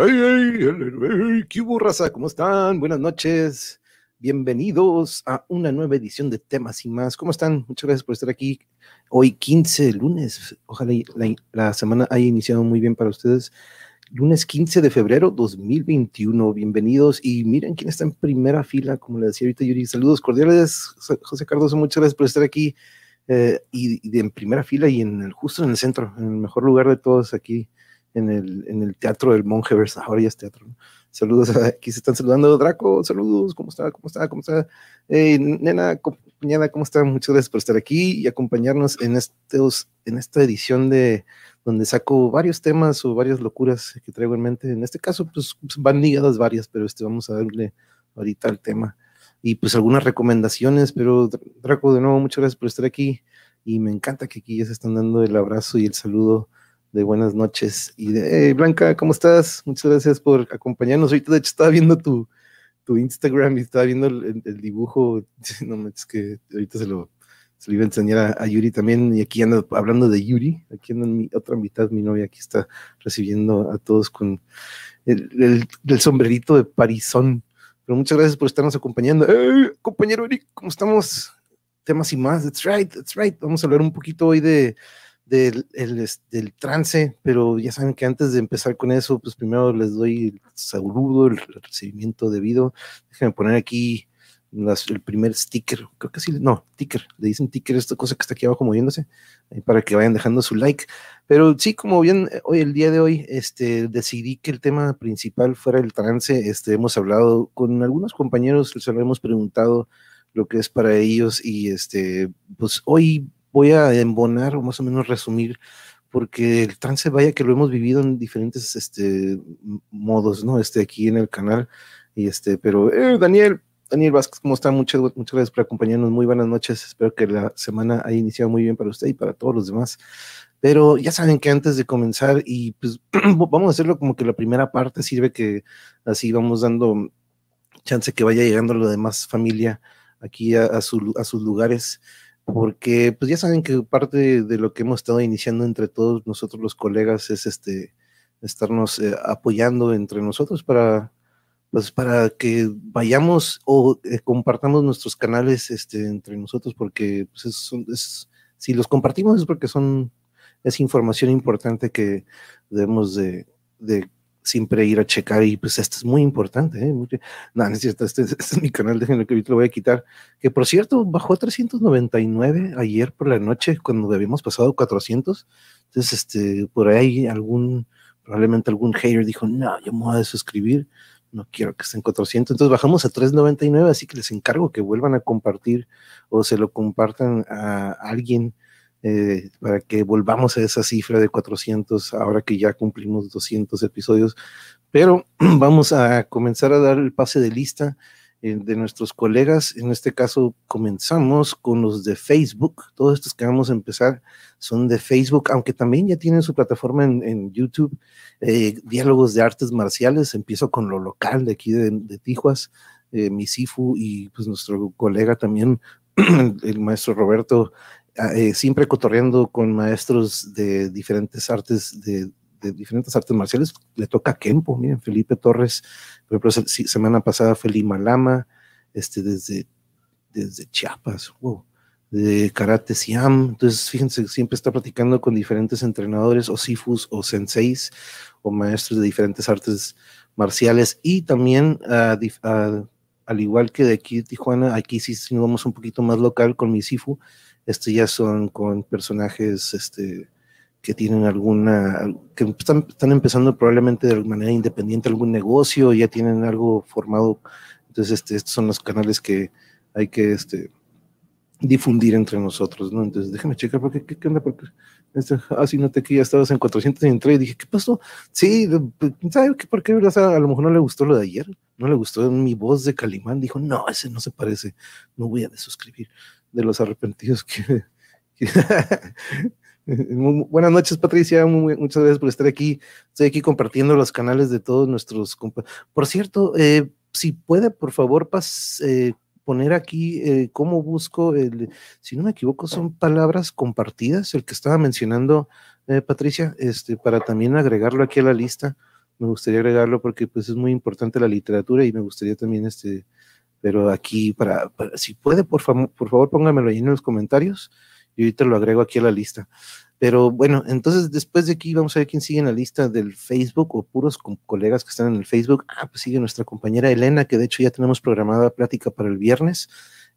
Hey, ¿Qué hubo, raza? ¿Cómo están? Buenas noches. Bienvenidos a una nueva edición de Temas y más. ¿Cómo están? Muchas gracias por estar aquí. Hoy 15, lunes. Ojalá la, la semana haya iniciado muy bien para ustedes. Lunes 15 de febrero 2021. Bienvenidos. Y miren quién está en primera fila, como le decía ahorita Yuri. Saludos cordiales, José Cardoso. Muchas gracias por estar aquí. Eh, y, y, en primera fila y en justo en el centro, en el mejor lugar de todos aquí en el, en el Teatro del ya es teatro. ¿no? Saludos, aquí se están saludando. Draco, saludos, ¿cómo está? ¿Cómo está? ¿Cómo está? Hey, nena, compañera, ¿cómo está? Muchas gracias por estar aquí y acompañarnos en, estos, en esta edición de donde saco varios temas o varias locuras que traigo en mente. En este caso, pues van ligadas varias, pero este, vamos a darle ahorita al tema. Y pues algunas recomendaciones, pero Draco, de nuevo, muchas gracias por estar aquí. Y me encanta que aquí ya se están dando el abrazo y el saludo de buenas noches. Y de, Blanca, ¿cómo estás? Muchas gracias por acompañarnos. Ahorita, de hecho, estaba viendo tu, tu Instagram y estaba viendo el, dibujo. No, es que ahorita se lo, se iba a enseñar a, Yuri también. Y aquí ando hablando de Yuri. Aquí ando en mi otra mitad, mi novia aquí está recibiendo a todos con el, el, sombrerito de Parisón. Pero muchas gracias por estarnos acompañando. Compañero Eric, ¿cómo estamos? Temas y más. That's right, that's right. Vamos a hablar un poquito hoy de del, el, del trance, pero ya saben que antes de empezar con eso, pues primero les doy el saludo, el recibimiento debido. Déjenme poner aquí las, el primer sticker, creo que sí, no, ticker, le dicen ticker, esta cosa que está aquí abajo moviéndose, para que vayan dejando su like. Pero sí, como bien, hoy, el día de hoy, este, decidí que el tema principal fuera el trance. Este, hemos hablado con algunos compañeros, les hemos preguntado lo que es para ellos y este, pues hoy voy a embonar o más o menos resumir, porque el trance, vaya que lo hemos vivido en diferentes este, modos, ¿no? Este, aquí en el canal. Y este, pero, eh, Daniel, Daniel Vázquez, ¿cómo está? Muchas, muchas gracias por acompañarnos. Muy buenas noches. Espero que la semana haya iniciado muy bien para usted y para todos los demás. Pero ya saben que antes de comenzar, y pues vamos a hacerlo como que la primera parte sirve que así vamos dando chance que vaya llegando la demás familia aquí a, a, su, a sus lugares porque pues ya saben que parte de lo que hemos estado iniciando entre todos nosotros los colegas es este estarnos eh, apoyando entre nosotros para pues para que vayamos o eh, compartamos nuestros canales este entre nosotros porque pues es, es, si los compartimos es porque son es información importante que debemos de, de siempre ir a checar y pues esto es muy importante. ¿eh? No, no es cierto, este, este, es mi canal, déjenme que ahorita lo voy a quitar. Que por cierto, bajó a 399 ayer por la noche cuando habíamos pasado 400. Entonces, este, por ahí algún, probablemente algún hater dijo, no, yo me voy a desuscribir, no quiero que estén 400. Entonces bajamos a 399, así que les encargo que vuelvan a compartir o se lo compartan a alguien eh, para que volvamos a esa cifra de 400 ahora que ya cumplimos 200 episodios. Pero vamos a comenzar a dar el pase de lista eh, de nuestros colegas. En este caso comenzamos con los de Facebook. Todos estos que vamos a empezar son de Facebook, aunque también ya tienen su plataforma en, en YouTube, eh, Diálogos de Artes Marciales. Empiezo con lo local de aquí de, de Tijuas. Eh, Misifu y pues nuestro colega también, el maestro Roberto, eh, siempre cotorreando con maestros de diferentes artes, de, de, diferentes artes marciales. Le toca a Kempo, miren, Felipe Torres, por ejemplo, semana pasada Felipe Malama, este, desde, desde Chiapas, wow, de Karate Siam. Entonces, fíjense, siempre está platicando con diferentes entrenadores o sifus o senseis o maestros de diferentes artes marciales y también uh, uh, al igual que de aquí Tijuana, aquí sí nos vamos un poquito más local con mi sifu, este ya son con personajes este, que tienen alguna, que están, están, empezando probablemente de manera independiente algún negocio, ya tienen algo formado. Entonces, este, estos son los canales que hay que este, difundir entre nosotros, ¿no? Entonces, déjame checar, porque, ¿qué, qué onda? Porque, este, ah, sí, noté que ya estabas en 400 y dije, ¿qué pasó? Sí, pues, ¿sabe qué? ¿Por qué? O sea, a lo mejor no le gustó lo de ayer, no le gustó mi voz de Calimán, dijo, no, ese no se parece, no voy a desuscribir de los arrepentidos Buenas noches, Patricia. Muchas gracias por estar aquí. Estoy aquí compartiendo los canales de todos nuestros. Por cierto, eh, si puede, por favor, eh, poner aquí eh, cómo busco, el, si no me equivoco, son palabras compartidas, el que estaba mencionando Patricia, este, para también agregarlo aquí a la lista, me gustaría agregarlo porque pues es muy importante la literatura y me gustaría también este, pero aquí para, si puede, por, favor, por favor póngamelo ahí en los comentarios y ahorita lo agrego aquí a la lista. Pero bueno, entonces después de aquí vamos a ver quién sigue en la lista del Facebook o puros colegas que están en el Facebook. Ah, pues sigue nuestra compañera Elena, que de hecho ya tenemos programada plática para el viernes.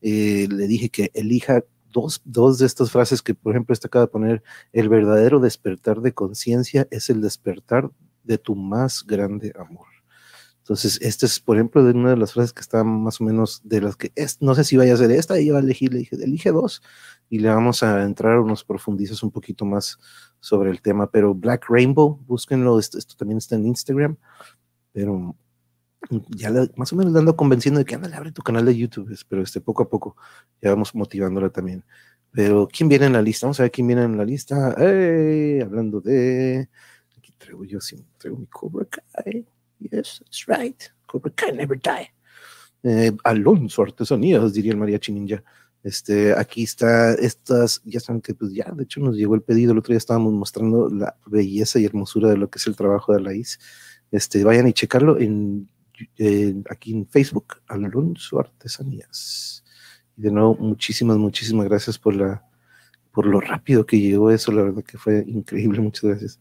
Eh, le dije que elija dos, dos de estas frases que, por ejemplo, esta acaba de poner, el verdadero despertar de conciencia es el despertar de tu más grande amor. Entonces, esta es, por ejemplo, de una de las frases que está más o menos de las que es, no sé si vaya a ser esta, ella va a elegir, le dije, elige dos y le vamos a entrar unos profundizos un poquito más sobre el tema. Pero Black Rainbow, búsquenlo, esto, también está en Instagram, pero ya más o menos le ando convenciendo de que ándale, abre tu canal de YouTube, pero este, poco a poco ya vamos motivándola también. Pero, ¿quién viene en la lista? Vamos a ver quién viene en la lista. Hablando de. Aquí traigo yo, sí, traigo mi Cobra Kai. Yes, that's right. Cobra Kai never die. Eh, Alonso Artesanías, diría el mariachi ninja. Este, aquí está, estas, ya saben que pues ya, de hecho nos llegó el pedido, el otro día estábamos mostrando la belleza y hermosura de lo que es el trabajo de la IS. Este, vayan y checarlo en, aquí en Facebook, Alonso Artesanías. Y de nuevo, muchísimas, muchísimas gracias por la, por lo rápido que llegó eso, la verdad que fue increíble, muchas gracias.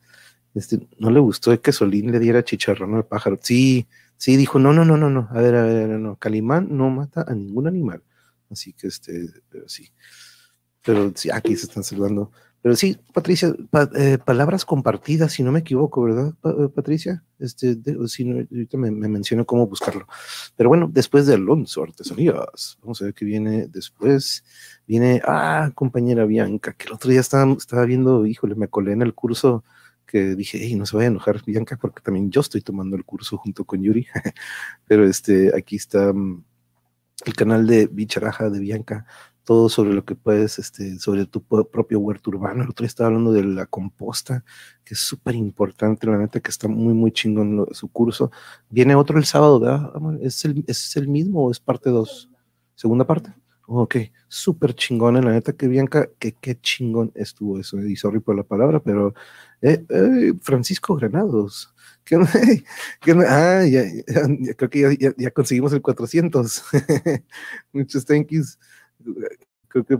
Este, no le gustó que Solín le diera chicharrón al pájaro. Sí, sí, dijo, no, no, no, no, no, a ver, a ver, no, Calimán no mata a ningún animal. Así que, este, pero sí. Pero sí, aquí se están saludando. Pero sí, Patricia, eh, palabras compartidas, si no me equivoco, ¿verdad, eh, Patricia? Este, si no, ahorita me, me menciono cómo buscarlo. Pero bueno, después de Alonso Artesanías, vamos a ver qué viene después. Viene, ah, compañera Bianca, que el otro día estaba, estaba viendo, híjole, me colé en el curso que dije, hey, no se vaya a enojar Bianca, porque también yo estoy tomando el curso junto con Yuri. Pero este, aquí está mm, el canal de Bicharaja de Bianca, todo sobre lo que puedes, este, sobre tu propio huerto urbano. El otro día estaba hablando de la composta, que es súper importante, la neta que está muy, muy chingón su curso. Viene otro el sábado, ¿verdad? ¿Es el, ¿Es el mismo o es parte 2? ¿Segunda parte? Ok, súper chingón, la neta que Bianca, que qué chingón estuvo eso, y sorry por la palabra, pero eh, eh, Francisco Granados, ¿qué, Ah, ya, creo que ya, ya, conseguimos el 400, muchos thank yous, creo que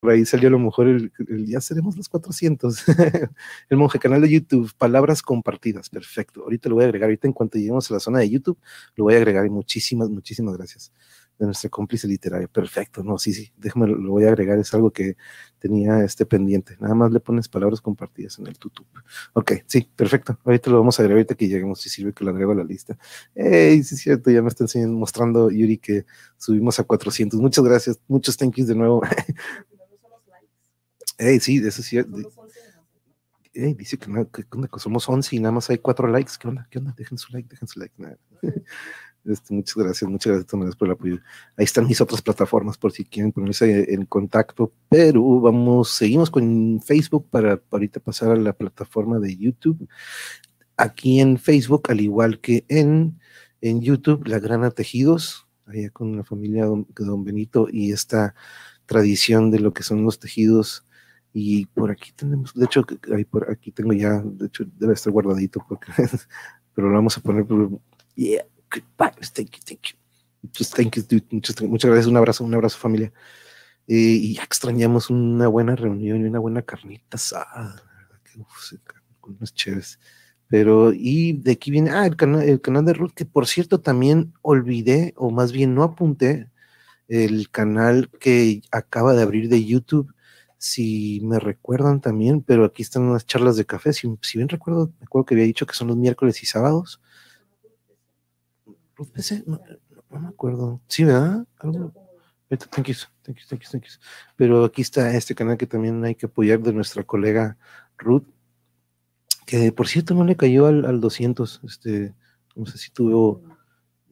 por ahí salió a lo mejor el, ya seremos los 400. el monje canal de YouTube, palabras compartidas, perfecto. Ahorita lo voy a agregar, ahorita en cuanto lleguemos a la zona de YouTube, lo voy a agregar muchísimas, muchísimas gracias de nuestra cómplice literaria. Perfecto, no, sí, sí, déjame, lo voy a agregar, es algo que tenía este pendiente. Nada más le pones palabras compartidas en el tutup. Ok, sí, perfecto. Ahorita lo vamos a agregar, ahorita que lleguemos, si sirve que lo agrego a la lista. Hey, sí es cierto, ya me está enseñando, mostrando Yuri que subimos a 400. Muchas gracias, muchos thank yous de nuevo. Hey, sí, eso sí. Hey, dice que, no, que, somos 11 y nada más hay 4 likes. ¿Qué onda? ¿Qué onda? Dejen su like, dejen su like. Este, muchas gracias, muchas gracias por el apoyo. Ahí están mis otras plataformas por si quieren ponerse en contacto, pero vamos, seguimos con Facebook para, ahorita pasar a la plataforma de YouTube. Aquí en Facebook, al igual que en, en YouTube, La Grana Tejidos, allá con la familia de don Benito y esta tradición de lo que son los tejidos. Y por aquí tenemos, de hecho, ahí por aquí tengo ya, de hecho, debe estar guardadito, porque, pero lo vamos a poner, yeah Goodbye. Thank you, thank you. Dude. Muchas, gracias. Un abrazo, un abrazo, familia. Eh, y ya extrañamos una buena reunión y una buena carnita asada. Unas chéves. Pero, y de aquí viene, ah, el canal, el canal de Ruth, que por cierto también olvidé, o más bien no apunté, el canal que acaba de abrir de YouTube, si me recuerdan también, pero aquí están unas charlas de café, si, si bien recuerdo, me acuerdo que había dicho que son los miércoles y sábados, Ruth no, me acuerdo. Sí, ¿verdad? Algo. Thank you, thank you, thank you, thank you. Pero aquí está este canal que también hay que apoyar de nuestra colega Ruth, que por cierto no le cayó al, al 200. Este, no sé si tuvo.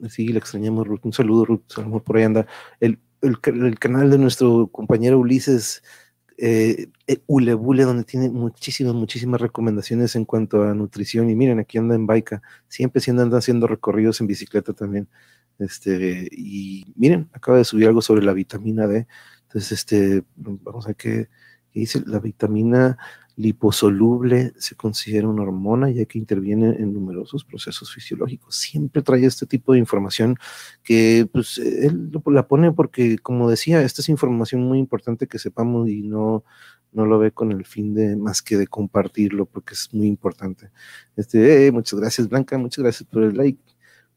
Sí, le extrañamos, Ruth. Un saludo, Ruth. por ahí anda. El, el canal de nuestro compañero Ulises eh, eh, Ulebule, donde tiene muchísimas, muchísimas recomendaciones en cuanto a nutrición. Y miren, aquí anda en Baica, siempre siendo anda haciendo recorridos en bicicleta también. Este, y miren, acaba de subir algo sobre la vitamina D. Entonces, este, vamos a ver qué, dice la vitamina. Liposoluble se considera una hormona ya que interviene en numerosos procesos fisiológicos. Siempre trae este tipo de información que pues él la pone porque, como decía, esta es información muy importante que sepamos y no, no lo ve con el fin de más que de compartirlo porque es muy importante. Este, muchas gracias Blanca, muchas gracias por el like.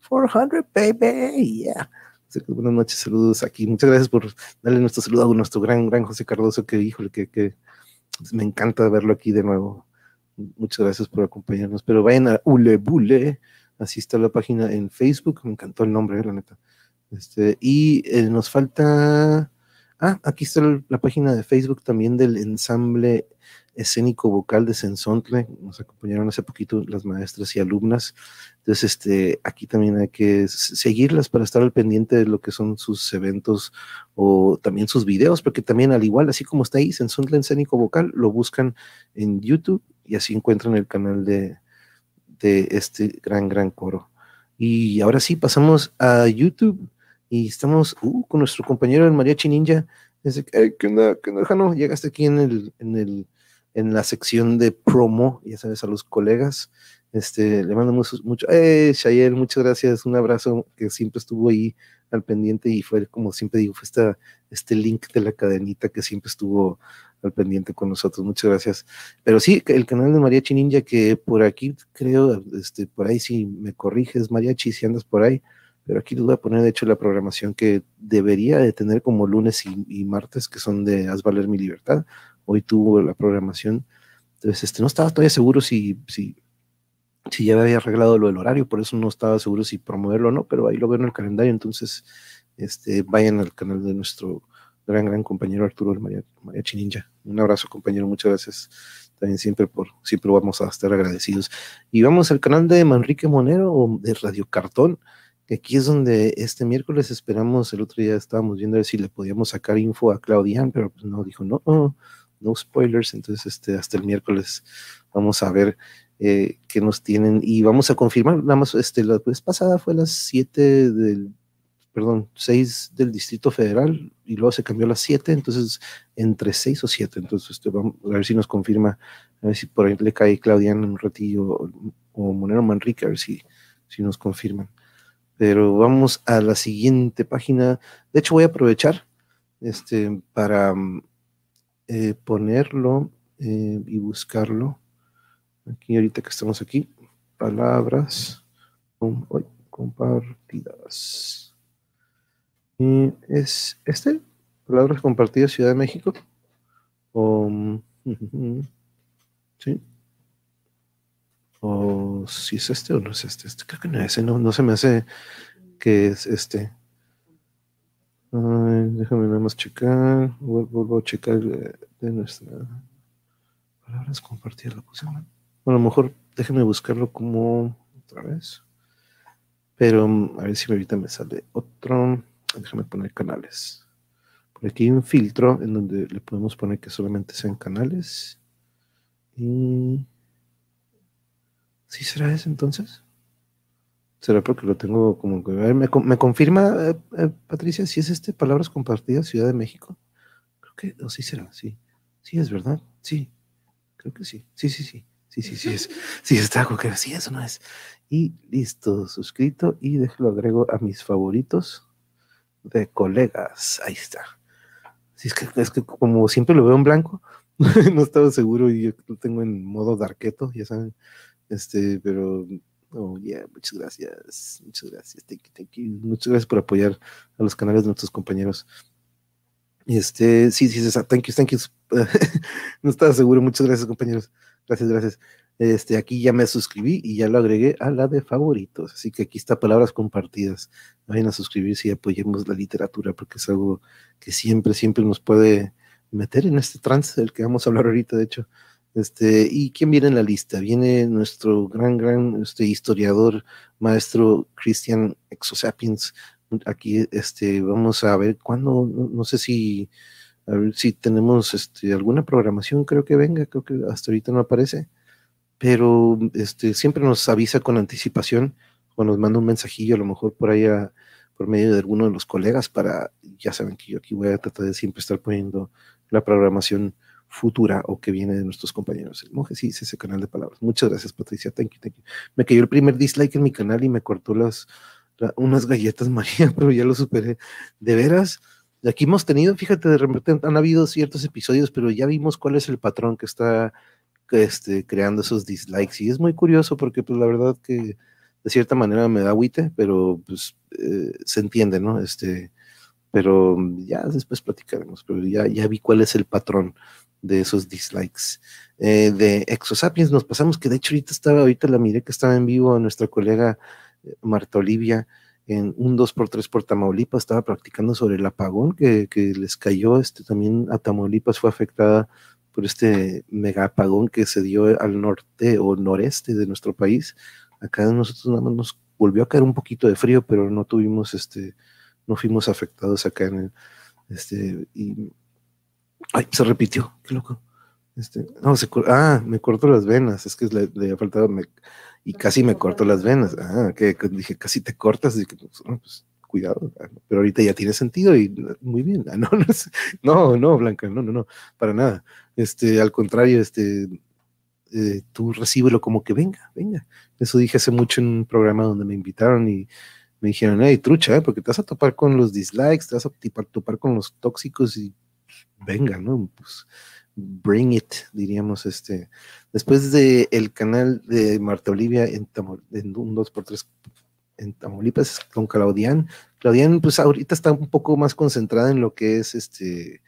400 baby, yeah. Buenas noches, saludos aquí. Muchas gracias por darle nuestro saludo a nuestro gran, gran José Cardoso, que híjole, que, que me encanta verlo aquí de nuevo. Muchas gracias por acompañarnos. Pero vayan a Ulebule, así está la página en Facebook. Me encantó el nombre, la neta. Este, y eh, nos falta. Ah, aquí está la página de Facebook también del ensamble escénico vocal de Sensontle. Nos acompañaron hace poquito las maestras y alumnas. Entonces, este, aquí también hay que seguirlas para estar al pendiente de lo que son sus eventos o también sus videos, porque también al igual, así como está ahí, Sensontle escénico vocal, lo buscan en YouTube y así encuentran el canal de, de este gran, gran coro. Y ahora sí, pasamos a YouTube y estamos uh, con nuestro compañero el mariachi ninja. Dice, ¿qué onda, qué onda, Jano? Llegaste aquí en el, en el en la sección de promo, ya sabes, a los colegas. Este, le mando mucho, mucho eh, Shayel, muchas gracias, un abrazo que siempre estuvo ahí al pendiente y fue, como siempre digo, fue esta, este link de la cadenita que siempre estuvo al pendiente con nosotros, muchas gracias. Pero sí, el canal de Mariachi Ninja, que por aquí creo, este, por ahí si me corriges, Mariachi, si andas por ahí, pero aquí les voy a poner de hecho la programación que debería de tener como lunes y, y martes, que son de Haz Valer Mi Libertad, hoy tuvo la programación. Entonces, este, no estaba todavía seguro si, si, si ya había arreglado lo del horario, por eso no estaba seguro si promoverlo o no, pero ahí lo veo en el calendario, entonces este, vayan al canal de nuestro gran, gran compañero Arturo el María, María Chininja. Un abrazo, compañero, muchas gracias también siempre por, siempre vamos a estar agradecidos. Y vamos al canal de Manrique Monero o de Radio Cartón, que aquí es donde este miércoles esperamos, el otro día estábamos viendo a ver si le podíamos sacar info a Claudian, pero pues no, dijo no, no no spoilers, entonces este, hasta el miércoles vamos a ver eh, qué nos tienen y vamos a confirmar, nada más, este, la vez pasada fue las 7 del, perdón, 6 del Distrito Federal y luego se cambió a las 7, entonces entre 6 o 7, entonces este, vamos a ver si nos confirma, a ver si por ahí le cae Claudian un ratillo o Monero Manrique, a ver si, si nos confirman. Pero vamos a la siguiente página. De hecho, voy a aprovechar este, para eh, ponerlo eh, y buscarlo. Aquí ahorita que estamos aquí, palabras compartidas. Y es este, palabras compartidas Ciudad de México. O, sí. O si es este o no es este. este creo que no es ese, no, no se me hace que es este déjame nada más checar. Vuelvo a checar de, nuestra palabras compartir la Bueno, a lo mejor déjeme buscarlo como otra vez. Pero a ver si ahorita me sale otro. Déjame poner canales. Por aquí hay un filtro en donde le podemos poner que solamente sean canales. Y. ¿Sí será ese entonces? ¿Será porque lo tengo como que... ver, ¿me, confirma, eh, eh, Patricia, si es este Palabras Compartidas, Ciudad de México? Creo que, o sí será, sí. Sí, es verdad, sí. Creo que sí. Sí, sí, sí. Sí, sí, sí, es. Sí, está que sí, eso no es. Y listo, suscrito y lo agrego a mis favoritos de colegas. Ahí está. Sí, es que, es que como siempre lo veo en blanco, no estaba seguro y yo lo tengo en modo darketo, ya saben. Este, pero Oh, yeah, muchas gracias. Muchas gracias. Thank you, thank you. Muchas gracias por apoyar a los canales de nuestros compañeros. Este, sí, sí, sí, thank you, thank you. no estaba seguro. Muchas gracias, compañeros. Gracias, gracias. Este, aquí ya me suscribí y ya lo agregué a la de favoritos. Así que aquí está palabras compartidas. Vayan a suscribirse y apoyemos la literatura porque es algo que siempre, siempre nos puede meter en este trance del que vamos a hablar ahorita, de hecho. Este, ¿Y quién viene en la lista? Viene nuestro gran, gran este, historiador, maestro Christian Exosapiens. Aquí este, vamos a ver cuándo, no, sé si, a si tenemos este, alguna programación, creo que venga, creo que hasta ahorita no aparece, pero este, siempre nos avisa con anticipación o nos manda un mensajillo, a lo mejor por ahí por medio de alguno de los colegas para, ya saben que yo aquí voy a tratar de siempre estar poniendo la programación futura o que viene de nuestros compañeros. El monje sí ese canal de palabras. Muchas gracias, Patricia. Thank you, thank you. Me cayó el primer dislike en mi canal y me cortó las, unas galletas María, pero ya lo superé. De veras, aquí hemos tenido, fíjate, de repente han habido ciertos episodios, pero ya vimos cuál es el patrón que está este, creando esos dislikes. Y es muy curioso porque, pues, la verdad que de cierta manera me da agüite, pero pues eh, se entiende, ¿no? Este, pero ya después platicaremos, pero ya, ya vi cuál es el patrón de esos dislikes. Eh, de Exosapiens nos pasamos, que de hecho ahorita estaba, ahorita la miré que estaba en vivo nuestra colega eh, Marta Olivia en un 2x3 por Tamaulipas, estaba practicando sobre el apagón que, que, les cayó, este también a Tamaulipas fue afectada por este mega apagón que se dio al norte o noreste de nuestro país. Acá nosotros nada más nos volvió a caer un poquito de frío, pero no tuvimos este, no fuimos afectados acá en el, este, y, ay, se repitió, qué loco. Este, no, se, ah, me cortó las venas, es que le, le faltado, me, y casi me cortó las venas. Ah, que, dije, casi te cortas, y que, pues, pues cuidado, ah, pero ahorita ya tiene sentido y muy bien. Ah, no, no, no, no, Blanca, no, no, no, para nada. Este, al contrario, este, eh, tú recíbelo como que venga, venga. Eso dije hace mucho en un programa donde me invitaron y me dijeron, hey, trucha, ¿eh? porque te vas a topar con los dislikes, te vas a topar con los tóxicos y venga, ¿no? Pues bring it, diríamos, este. Después de canal de Marta Olivia en, en un 2x3 en Tamaulipas con Claudian. Claudian, pues ahorita está un poco más concentrada en lo que es este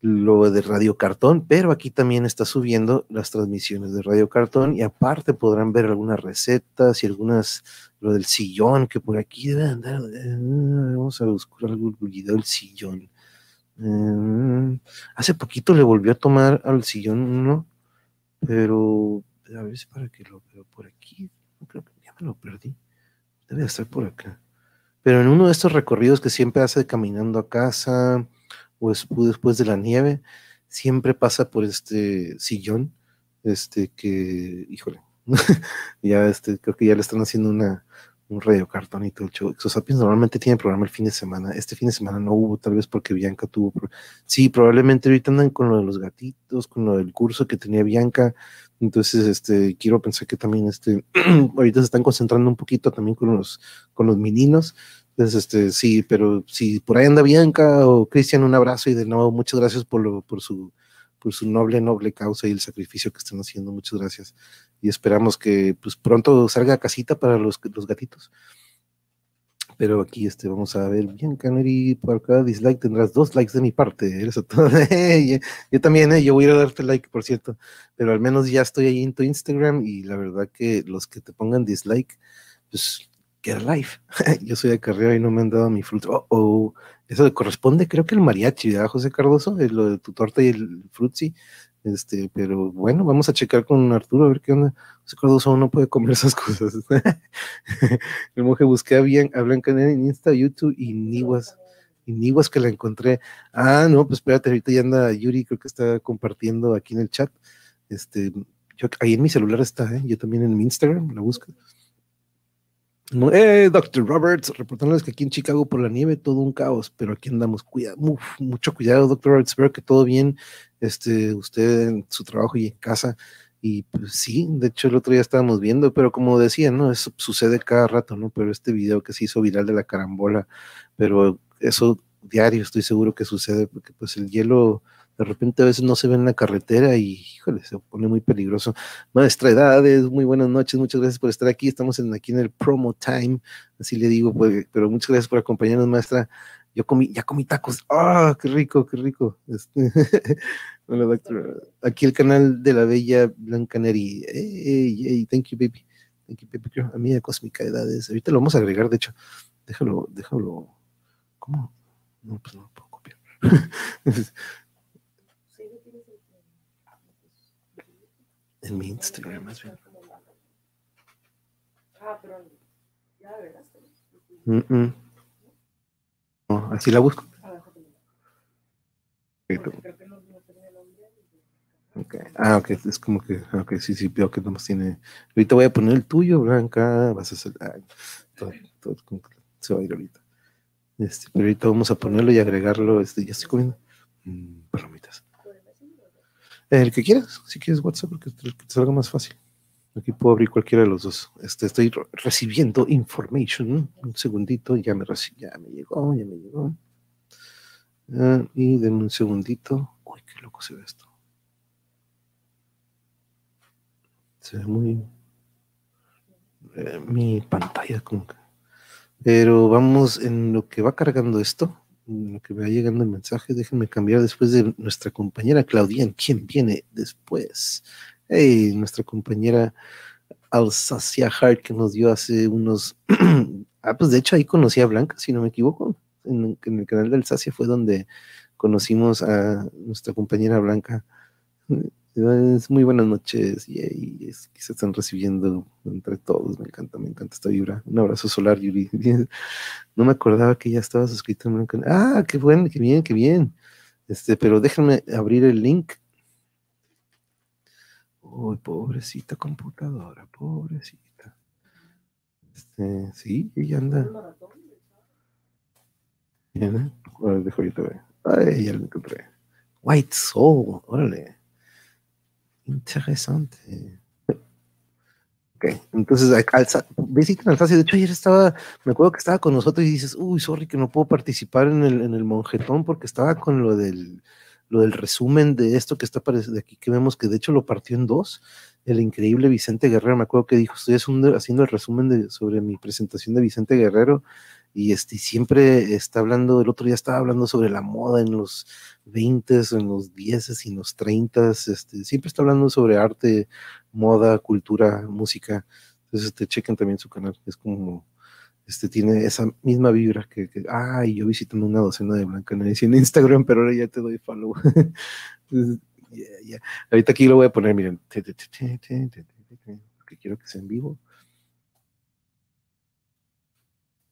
lo de Radio Cartón, pero aquí también está subiendo las transmisiones de Radio Cartón y aparte podrán ver algunas recetas y algunas, lo del sillón, que por aquí debe andar, eh, vamos a buscar algún video del sillón. Eh, hace poquito le volvió a tomar al sillón uno, pero a ver si para que lo veo por aquí, creo que ya me lo perdí, debe estar por acá. Pero en uno de estos recorridos que siempre hace caminando a casa, o después de la nieve, siempre pasa por este sillón, este que, híjole, ya este, creo que ya le están haciendo una, un radio cartón y todo el show. Exosapiens normalmente tiene programa el fin de semana. Este fin de semana no hubo, tal vez porque Bianca tuvo. Sí, probablemente ahorita andan con lo de los gatitos, con lo del curso que tenía Bianca. Entonces, este, quiero pensar que también este, ahorita se están concentrando un poquito también con los, con los meninos. Entonces, este, sí, pero si por ahí anda Bianca o Cristian, un abrazo y de nuevo muchas gracias por, lo, por, su, por su noble, noble causa y el sacrificio que están haciendo. Muchas gracias. Y esperamos que pues, pronto salga casita para los, los gatitos. Pero aquí este, vamos a ver, Bianca Neri, por cada dislike tendrás dos likes de mi parte. Eso todo. yo también, eh, yo voy a ir a darte like, por cierto. Pero al menos ya estoy ahí en tu Instagram y la verdad que los que te pongan dislike, pues get life. Yo soy de carrera y no me han dado mi fruto. Oh, Eso corresponde, creo que el mariachi, ¿verdad, José Cardoso? Es lo de tu torta y el frutzi. Este, pero bueno, vamos a checar con Arturo a ver qué onda. José Cardoso no puede comer esas cosas. el monje busqué bien, a Blanca en Insta, YouTube y Niguas. Y Niguas que la encontré. Ah, no, pues espérate, ahorita ya anda Yuri, creo que está compartiendo aquí en el chat. Este, yo, ahí en mi celular está, ¿eh? yo también en mi Instagram la busco. Eh, Dr. Roberts, reportándoles que aquí en Chicago por la nieve todo un caos, pero aquí andamos, mucho cuidado, Dr. Roberts, espero que todo bien, este, usted en su trabajo y en casa, y pues sí, de hecho el otro día estábamos viendo, pero como decía, ¿no? Eso sucede cada rato, ¿no? Pero este video que se hizo viral de la carambola, pero eso diario estoy seguro que sucede, porque pues el hielo de repente a veces no se ve en la carretera y, híjole, se pone muy peligroso. Maestra Edades, muy buenas noches, muchas gracias por estar aquí. Estamos en, aquí en el promo time, así le digo, pues, pero muchas gracias por acompañarnos, maestra. Yo comí, ya comí tacos. ¡Ah, qué rico, qué rico! Este, doctor. Aquí el canal de la bella Blanca Neri. Hey, hey, thank you, baby. Thank you, baby. Amiga Cósmica Edades. Ahorita lo vamos a agregar, de hecho. Déjalo, déjalo. ¿Cómo? No, pues no lo puedo copiar. En mi Instagram, más bien. Ah, pero ya mm -mm. No, así la busco. Okay. Ah, ok, es como que, ok, sí, sí, veo que nomás tiene. Ahorita voy a poner el tuyo, Blanca, vas a hacer. Ah, todo, todo, se va a ir ahorita. Este, pero ahorita vamos a ponerlo y agregarlo. Este, ya estoy comiendo. Mm, palomitas. El que quieras, si quieres WhatsApp, porque te, salga más fácil. Aquí puedo abrir cualquiera de los dos. Este, estoy recibiendo information. Un segundito, ya me, ya me llegó, ya me llegó. Ah, y den un segundito. Uy, qué loco se ve esto. Se ve muy. Eh, mi pantalla, como que. Pero vamos en lo que va cargando esto, lo que va llegando el mensaje. Déjenme cambiar después de nuestra compañera Claudia. ¿Quién viene después? Hey, nuestra compañera Alsacia Hart que nos dio hace unos. ah, pues de hecho ahí conocí a Blanca, si no me equivoco. En, el canal de Alsacia fue donde conocimos a nuestra compañera Blanca. Es muy buenas noches y, es, que se están recibiendo entre todos. Me encanta, me encanta esta vibra. Un abrazo solar, Yuri. No me acordaba que ya estaba suscrito en Blanca. Ah, qué bueno, qué bien, qué bien. Este, pero déjenme abrir el link Uy, pobrecita computadora, pobrecita. Este, sí, ella anda. Bien, ¿eh? dejo Ay, ya lo encontré. White Soul, órale. Interesante. Ok, entonces, alza, visita Alsacia. De hecho, ayer estaba, me acuerdo que estaba con nosotros y dices, uy, sorry que no puedo participar en el, en el monjetón porque estaba con lo del lo del resumen de esto que está de aquí, que vemos que de hecho lo partió en dos, el increíble Vicente Guerrero, me acuerdo que dijo, estoy haciendo, el resumen de, sobre mi presentación de Vicente Guerrero, y este, siempre está hablando, el otro día estaba hablando sobre la moda en los 20, en los 10 y en los 30, este, siempre está hablando sobre arte, moda, cultura, música, entonces este, chequen también su canal, es como este, tiene esa misma vibra que, ay, yo visitando una docena de Blanca en Instagram, pero ahora ya te doy follow. Ahorita aquí lo voy a poner, miren, porque quiero que sea en vivo.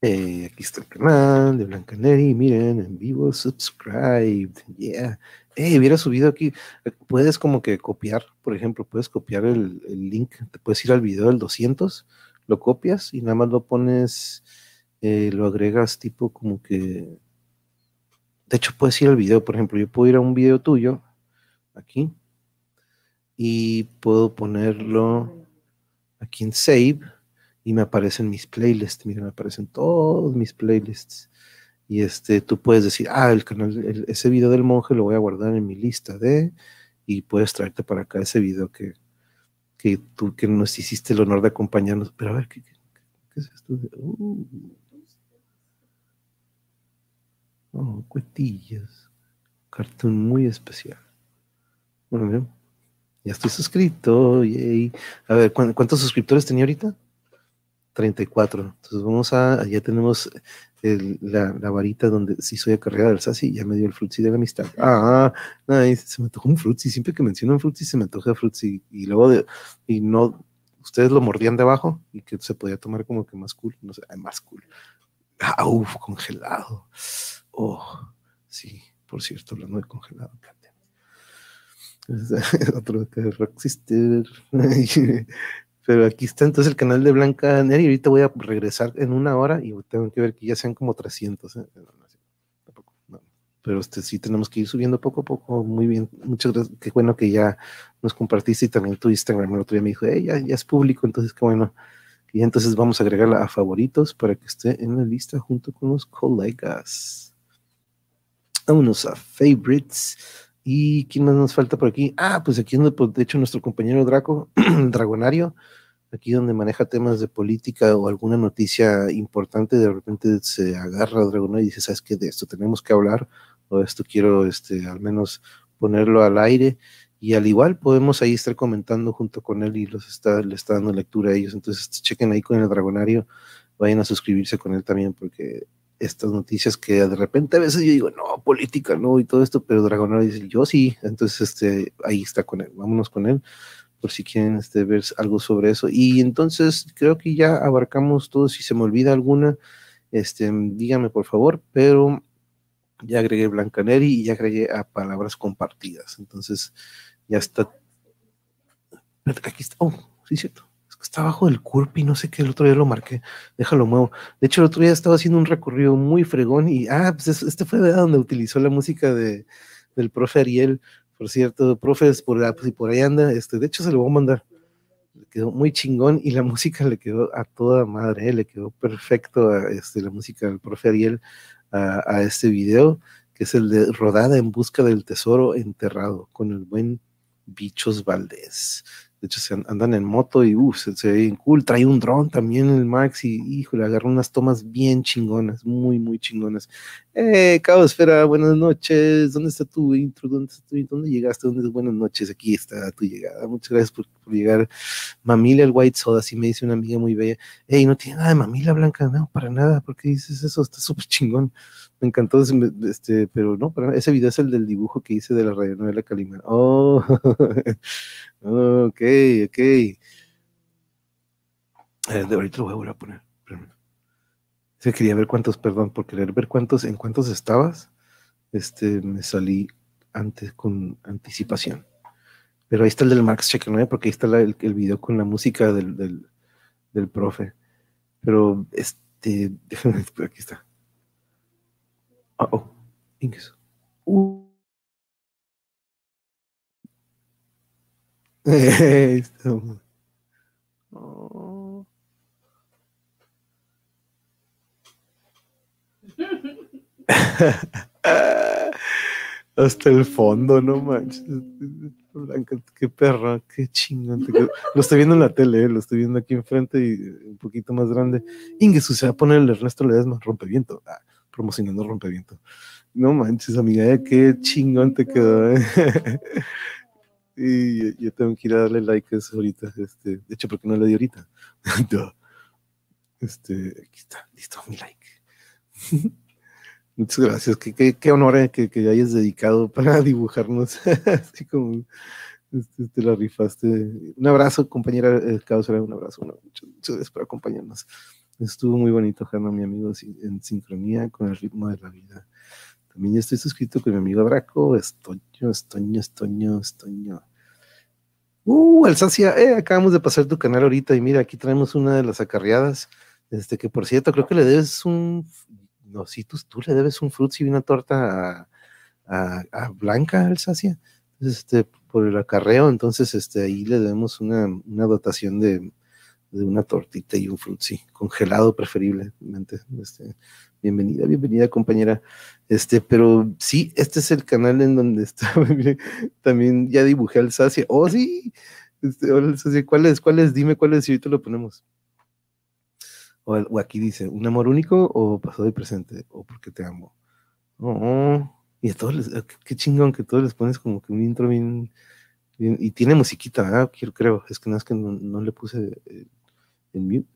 Eh, aquí está el canal de Blanca Neri, miren, en vivo, subscribed, yeah. Eh, hubiera subido aquí, puedes como que copiar, por ejemplo, puedes copiar el, el link, te puedes ir al video del 200 lo copias y nada más lo pones, eh, lo agregas tipo como que, de hecho puedes ir al video, por ejemplo, yo puedo ir a un video tuyo, aquí, y puedo ponerlo aquí en Save, y me aparecen mis playlists, mira, me aparecen todos mis playlists. Y este, tú puedes decir, ah, el canal, ese video del monje lo voy a guardar en mi lista de, y puedes traerte para acá ese video que, que tú que nos hiciste el honor de acompañarnos. Pero a ver, ¿qué, es esto? Uh. Oh, cuetillas. Cartoon muy especial. Bueno, ya estoy suscrito. Yay. A ver, ¿cuántos suscriptores tenía ahorita? 34. Entonces vamos a, ya tenemos la, varita donde si soy acarreada del Sassi, ya me dio el frutzi de la amistad. Ah, se me antojó un frutzi. Siempre que menciono un frutzi, se me antoja frutzi. Y luego, de, y no, ustedes lo mordían de abajo y que se podía tomar como que más cool. No sé, más cool. Ah, uff, congelado. Oh, sí, por cierto, hablando de congelado, otro de Rocksister. Pero aquí está entonces el canal de Blanca Neri. Ahorita voy a regresar en una hora y tengo que ver que ya sean como 300. ¿eh? Pero este, sí tenemos que ir subiendo poco a poco. Muy bien. Muchas gracias. Qué bueno que ya nos compartiste y también tu Instagram. El otro día me dijo, ya, ya es público. Entonces, qué bueno. Y entonces vamos a agregarla a favoritos para que esté en la lista junto con los colegas. Vámonos a favorites. ¿Y quién más nos falta por aquí? Ah, pues aquí donde, pues, de hecho, nuestro compañero Draco, Dragonario, aquí donde maneja temas de política o alguna noticia importante, de repente se agarra a Dragonario y dice, ¿sabes qué? De esto tenemos que hablar, o esto quiero, este, al menos ponerlo al aire. Y al igual podemos ahí estar comentando junto con él y los está, le está dando lectura a ellos. Entonces, chequen ahí con el Dragonario, vayan a suscribirse con él también, porque estas noticias que de repente a veces yo digo, no, política, no, y todo esto, pero Dragonero dice, yo sí, entonces este, ahí está con él, vámonos con él, por si quieren este, ver algo sobre eso. Y entonces creo que ya abarcamos todo, si se me olvida alguna, este, díganme por favor, pero ya agregué Blancaneri y ya agregué a palabras compartidas, entonces ya está. Aquí está, oh, sí, cierto está abajo del curp y no sé qué, el otro día lo marqué, déjalo muevo. De hecho, el otro día estaba haciendo un recorrido muy fregón y, ah, pues este fue donde utilizó la música de, del profe Ariel, Por cierto, profes, por, ah, pues, por ahí anda, este, de hecho se lo voy a mandar. Le quedó muy chingón y la música le quedó a toda madre, ¿eh? le quedó perfecto este, la música del profe Ariel a, a este video, que es el de Rodada en busca del tesoro enterrado, con el buen Bichos Valdés. De hecho, se andan en moto y uff, se, ve bien cool. Trae un dron también el Max y, híjole, agarró unas tomas bien chingonas, muy, muy chingonas. Eh, Cabo Esfera, buenas noches. ¿Dónde está tu intro? ¿Dónde, está tu, ¿Dónde llegaste? ¿Dónde Buenas noches. Aquí está tu llegada. Muchas gracias por, llegar. Mamila el White Soda, así me dice una amiga muy bella. Ey, no tiene nada de mamila blanca, no, para nada. ¿Por qué dices eso? Está súper chingón. Me encantó, este, pero no, para, ese video es el del dibujo que hice de la radionovela Calimán. Oh, ok, ok. Eh, de ahorita lo voy a volver a poner. Se quería ver cuántos, perdón, por querer ver cuántos, en cuántos estabas, este, me salí antes con anticipación. Pero ahí está el del Max ¿no? Porque ahí está el, el, video con la música del, del, del profe. Pero, este, déjame, aquí está. Uh oh, oh. Hasta el fondo, no manches. Blanca, qué perra, qué chingón. Lo estoy viendo en la tele, eh, lo estoy viendo aquí enfrente y un poquito más grande. Inges, se va a poner el Ernesto Ledesma, rompeviento. Ah promocionando Rompeviento. No manches, amiga, eh, qué chingón te quedó. Eh. y yo tengo que ir a darle like a eso ahorita. Este, de hecho, porque no le di ahorita. este, aquí está, listo, mi like. Muchas gracias, qué, qué, honor eh, que, que, hayas dedicado para dibujarnos, así como este, te la rifaste. Un abrazo, compañera eh, un abrazo, muchas, muchas gracias por acompañarnos. Estuvo muy bonito, Jano, mi amigo, en sincronía con el ritmo de la vida. También ya estoy suscrito con mi amigo Draco, Estoño, Estoño, Estoño, Estoño. Uh, Alsacia, eh, acabamos de pasar tu canal ahorita y mira, aquí traemos una de las acarreadas, este que por cierto creo que le debes un, no, sí, tú, tú le debes un frutzi y una torta a, a, Blanca, Alsacia, este, por el acarreo, entonces este, ahí le debemos una, una dotación de, de una tortita y un frutzi, congelado preferiblemente. Este, bienvenida, bienvenida compañera. Este, pero sí, este es el canal en donde está. También ya dibujé al Sacia. Oh, sí. Este, hola, Sacia, ¿cuál es? Dime cuál es y ahorita lo ponemos. O, aquí dice, ¿un amor único o pasado y presente? O porque te amo. Oh, y a todos les, qué chingón que todos les pones como que un intro bien, y tiene musiquita, ¿verdad? Creo, es que no es que no, le puse eh, en mute.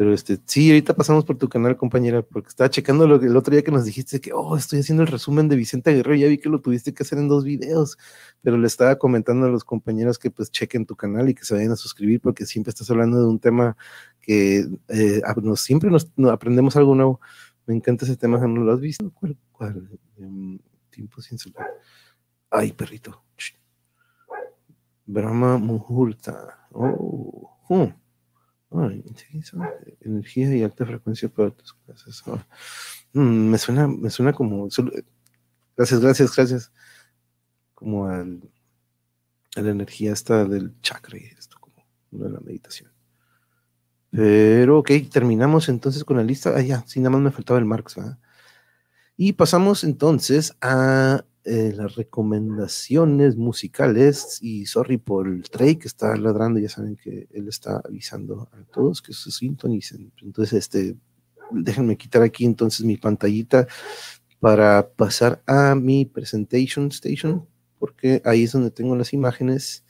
Pero este, sí, ahorita pasamos por tu canal, compañera, porque estaba checando lo, el otro día que nos dijiste que, oh, estoy haciendo el resumen de Vicente Guerrero, ya vi que lo tuviste que hacer en dos videos, pero le estaba comentando a los compañeros que pues chequen tu canal y que se vayan a suscribir, porque siempre estás hablando de un tema que eh, nos, siempre nos, aprendemos algo nuevo. Me encanta ese tema, ¿no lo has visto? ¿Cuál? cuál? Um, tiempo sin celular. Ay, perrito. Brahma Muhurta. Oh, hmm energía y alta frecuencia para tus clases. Mm, me suena, me suena como. Gracias, gracias, gracias. Como al, a la energía esta del chakra y esto, como de la meditación. Pero, ok, terminamos entonces con la lista. Ah, ya, sí, nada más me faltaba el Marx, Y pasamos entonces a eh, las recomendaciones musicales y sorry por el Trey que está ladrando, ya saben que él está avisando a todos que se sintonicen. Entonces, este, déjenme quitar aquí entonces mi pantallita para pasar a mi presentation station, porque ahí es donde tengo las imágenes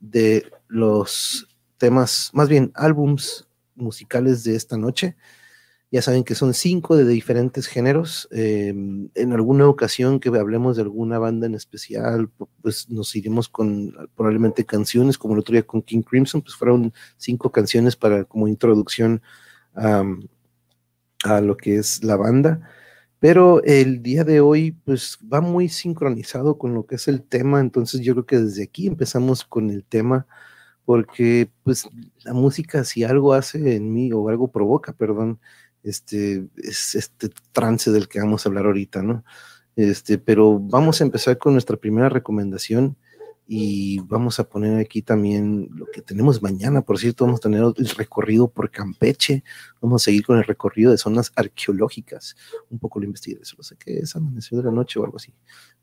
de los temas, más bien álbums musicales de esta noche. Ya saben que son cinco de diferentes géneros. Em, en alguna ocasión que hablemos de alguna banda en especial, pues nos iremos con probablemente canciones, como el otro día con King Crimson, pues fueron cinco canciones para como introducción a lo que es la banda. Pero el día de hoy, pues va muy sincronizado con lo que es el tema. Entonces yo creo que desde aquí empezamos con el tema porque pues la música si algo hace en mí o algo provoca, perdón, este, es este trance del que vamos a hablar ahorita, ¿no? Este, pero vamos a empezar con nuestra primera recomendación y vamos a poner aquí también lo que tenemos mañana. Por cierto, vamos a tener el recorrido por Campeche. Vamos a seguir con el recorrido de zonas arqueológicas. Un poco lo investigué, eso no sé qué es, amaneció de la noche o algo así.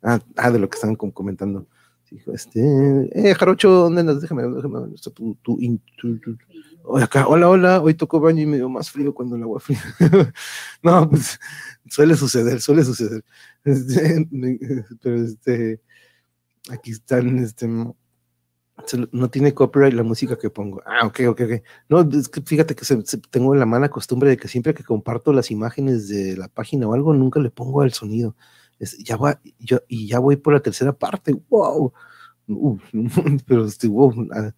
Ah, ah de lo que estaban comentando. Dijo, este, eh, Jarocho, ¿dónde andas? Déjame, déjame, tu, tu, tu, hola, hola, hoy tocó baño y me dio más frío cuando el agua fría. no, pues suele suceder, suele suceder. Este, pero este, aquí están, este, no tiene copyright la música que pongo. Ah, ok, ok, ok. No, es que fíjate que tengo la mala costumbre de que siempre que comparto las imágenes de la página o algo, nunca le pongo al sonido. ya va, yo, y ya voy por la tercera parte. ¡Wow! pero este, wow. Ah,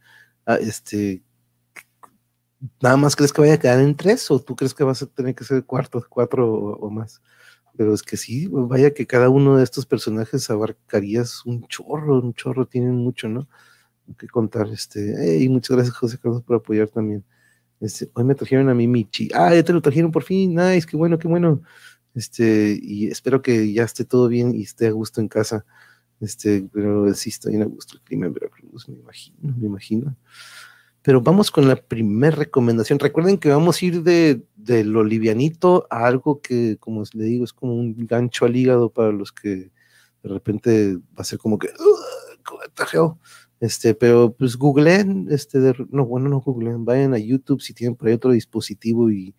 ah, este, ¿Nada más crees que vaya a quedar en tres o tú crees que vas a tener que ser cuarto, cuatro o más? pero es que sí, vaya que cada uno de estos personajes abarcarías un chorro, un chorro, tienen mucho, ¿no? Que contar, este, y muchas gracias José Carlos por apoyar también. Este, hoy me trajeron a mí Michi, ah, ya te lo trajeron por fin, nice, qué bueno, qué bueno. Este, y espero que ya esté todo bien y esté a gusto en casa. Este, pero sí estoy a gusto el clima en Veracruz, me imagino, me imagino. Pero vamos con la primera recomendación. Recuerden que vamos a ir de, lo livianito a algo que, como les digo, es como un gancho al hígado para los que de repente va a ser como que, este, pero pues googleen, este, no, bueno, no googleen, vayan a YouTube si tienen por ahí otro dispositivo y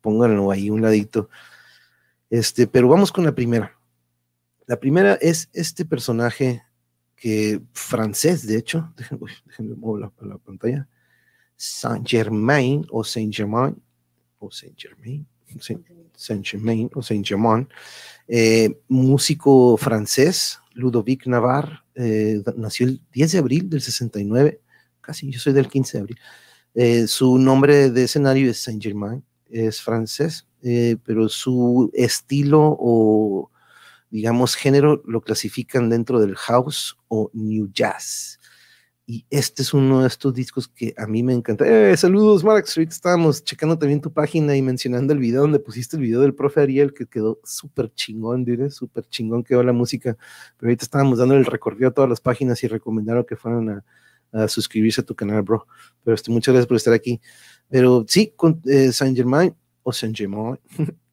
pónganlo ahí un ladito. Este, pero vamos con la primera. La primera es este personaje que francés, de hecho, déjenme, déjenme mover la pantalla, Saint Germain o Saint Germain o Saint Germain, Saint Germain o Saint Germain, eh, músico francés, Ludovic Navarre, eh, nació el 10 de abril del 69, casi yo soy del 15 de abril. Eh, su nombre de escenario es Saint Germain, es francés, pero su estilo o digamos género lo clasifican dentro del house o new jazz. Y este es uno de estos discos que a mí me encanta. Eh, saludos, Mark Street. Estábamos checando también tu página y mencionando el video donde pusiste el video del profe Ariel, que quedó súper chingón, diré, súper chingón quedó la música. Pero ahorita estábamos dando el recorrido a todas las páginas y recomendaron que fueran a, suscribirse a tu canal, bro. Pero este, muchas gracias por estar aquí. Pero sí, con eh, Saint Germain o Saint Germain.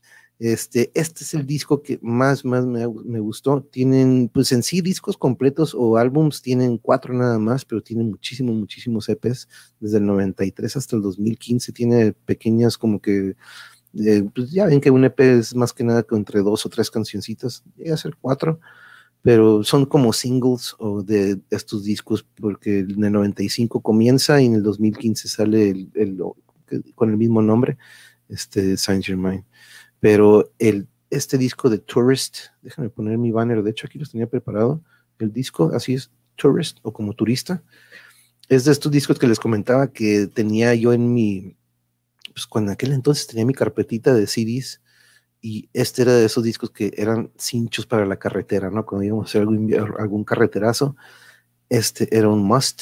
Este, este es el disco que más, más me, me, gustó. Tienen, pues en sí, discos completos o álbums, tienen cuatro nada más, pero tienen muchísimos, muchísimos EPs. Desde el 93 hasta el 2015 tiene pequeñas como que, eh, pues ya ven que un EP es más que nada que entre dos o tres cancioncitas, llega a ser cuatro, pero son como singles o de estos discos, porque en el 95 comienza y en el 2015 sale el, con el mismo nombre, este Saint Germain pero el, este disco de Tourist, déjame poner mi banner, de hecho aquí los tenía preparado, el disco, así es, Tourist o como turista, es de estos discos que les comentaba que tenía yo en mi, pues cuando en aquel entonces tenía mi carpetita de CDs y este era de esos discos que eran cinchos para la carretera, ¿no? Cuando íbamos a hacer algún, algún carreterazo, este era un must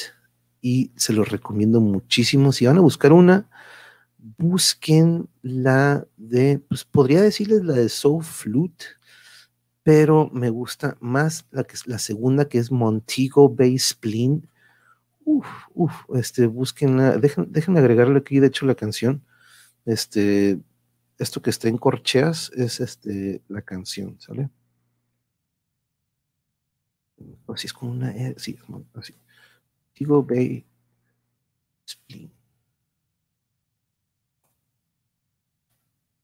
y se los recomiendo muchísimo. Si van a buscar una, busquen la de, pues podría decirles la de Soul Flute, pero me gusta más la, que, la segunda que es Montego Bay Spleen. Uf, uf, este, busquen, dejen, déjenme agregarle aquí, de hecho, la canción. Este, esto que está en corcheas es este, la canción, ¿sale? Así es como una, e, sí, así. Montego Bay Spleen.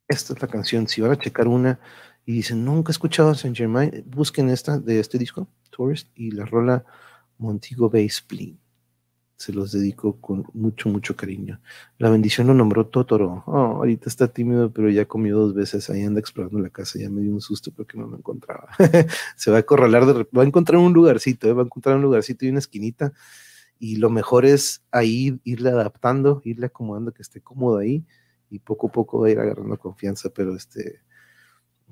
Esta es la canción. Si van a checar una y dicen, nunca he escuchado a Saint Germain, busquen esta de este disco, Tourist, y la rola Montego Bay Spleen. Se los dedico con mucho, mucho cariño. La bendición lo nombró Totoro. Oh, ahorita está tímido, pero ya comió dos veces. Ahí anda explorando la casa. Ya me dio un susto porque no lo encontraba. Se va a acorralar, de, va a encontrar un lugarcito, ¿eh? va a encontrar un lugarcito y una esquinita. Y lo mejor es ahí irle adaptando, irle acomodando que esté cómodo ahí y poco a poco va a ir agarrando confianza, pero este,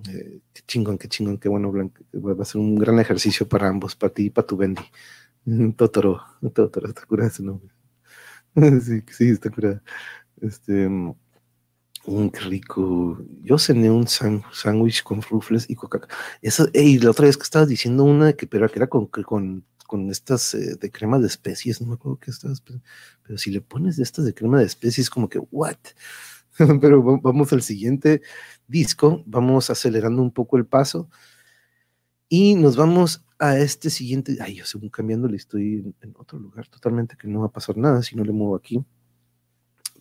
eh, chingón, qué chingón, qué bueno, Blanca, va a ser un gran ejercicio para ambos, para ti y para tu Bendy. Totoro, Totoro, está curado ese nombre. sí, sí, está curado. Este, Un rico. Yo cené un sándwich con frufles y coca. Eso, y la otra vez que estabas diciendo una que, pero que era con, con, con estas eh, de crema de especies, no me acuerdo qué estabas, pero, pero, si le pones de estas de crema de especies, como que, ¿what? pero vamos al siguiente disco, vamos acelerando un poco el paso y nos vamos a este siguiente. Ay, yo según cambiándole estoy en otro lugar totalmente que no va a pasar nada si no le muevo aquí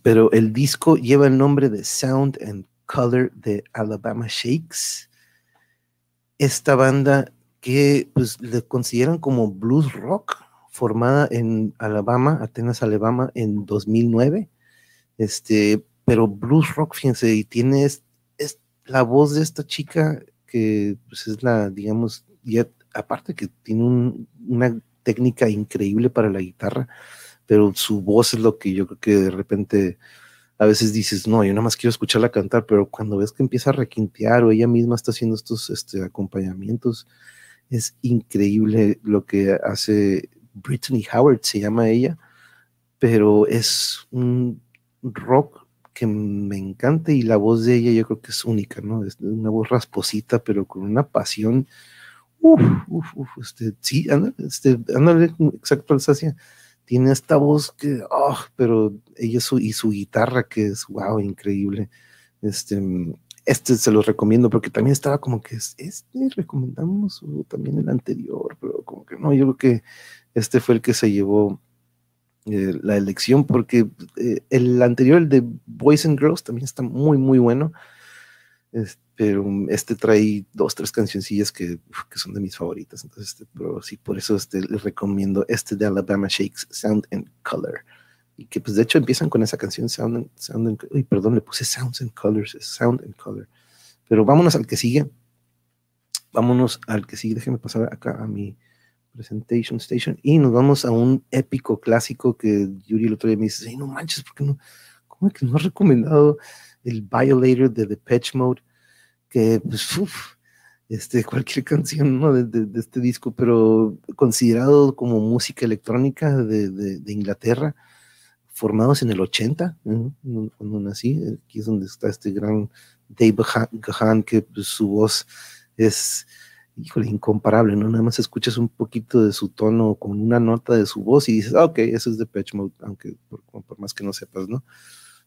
pero el disco lleva el nombre de Sound and Color de Alabama Shakes. Esta banda que pues le consideran como blues rock, formada en Alabama, Atenas, Alabama, en 2009. Este, pero blues rock, fíjense, y tiene es, la voz de esta chica que pues es la, digamos, ya, aparte que tiene una técnica increíble para la guitarra, pero su voz es lo que yo creo que de repente a veces dices, no, yo nada más quiero escucharla cantar, pero cuando ves que empieza a requintear o ella misma está haciendo estos este, acompañamientos, es increíble lo que hace Brittany Howard, se llama ella, pero es un rock que me encanta y la voz de ella yo creo que es única, ¿no? Es una voz rasposita, pero con una pasión. Uf, uf, uf, este, sí, ándale, este, ándale, exacto, Alsacia tiene esta voz que, oh, pero ella su, y su guitarra que es, wow, increíble. Este, este se los recomiendo porque también estaba como que, este recomendamos o también el anterior, pero como que no, yo creo que este fue el que se llevó eh, la elección porque eh, el anterior, el de Boys and Girls, también está muy, muy bueno. Pero este trae dos, tres cancioncillas que, que son de mis favoritas. Entonces, este, pero sí, por eso este, les recomiendo este de Alabama Shakes, Sound and Color. Y que pues de hecho empiezan con esa canción Sound and, Sound and perdón, le puse Sounds and Colors, Sound and Color. Pero vámonos al que sigue. Vámonos al que sigue. Déjenme pasar acá a mi presentation station y nos vamos a un épico clásico que Yuri el otro día me dice, no manches, ¿por qué no? ¿Cómo es que no has recomendado el Violator de Patch Mode? que pues, este, cualquier canción ¿no? de, este disco, pero considerado como música electrónica de, Inglaterra, formados en el 80, cuando nací, aquí es donde está este gran Dave Gahan, que pues, su voz es, híjole, incomparable, ¿no? Nada más escuchas un poquito de su tono con una nota de su voz y dices, ah, ok, eso es de Patch Mode, aunque por, por más que no sepas, ¿no?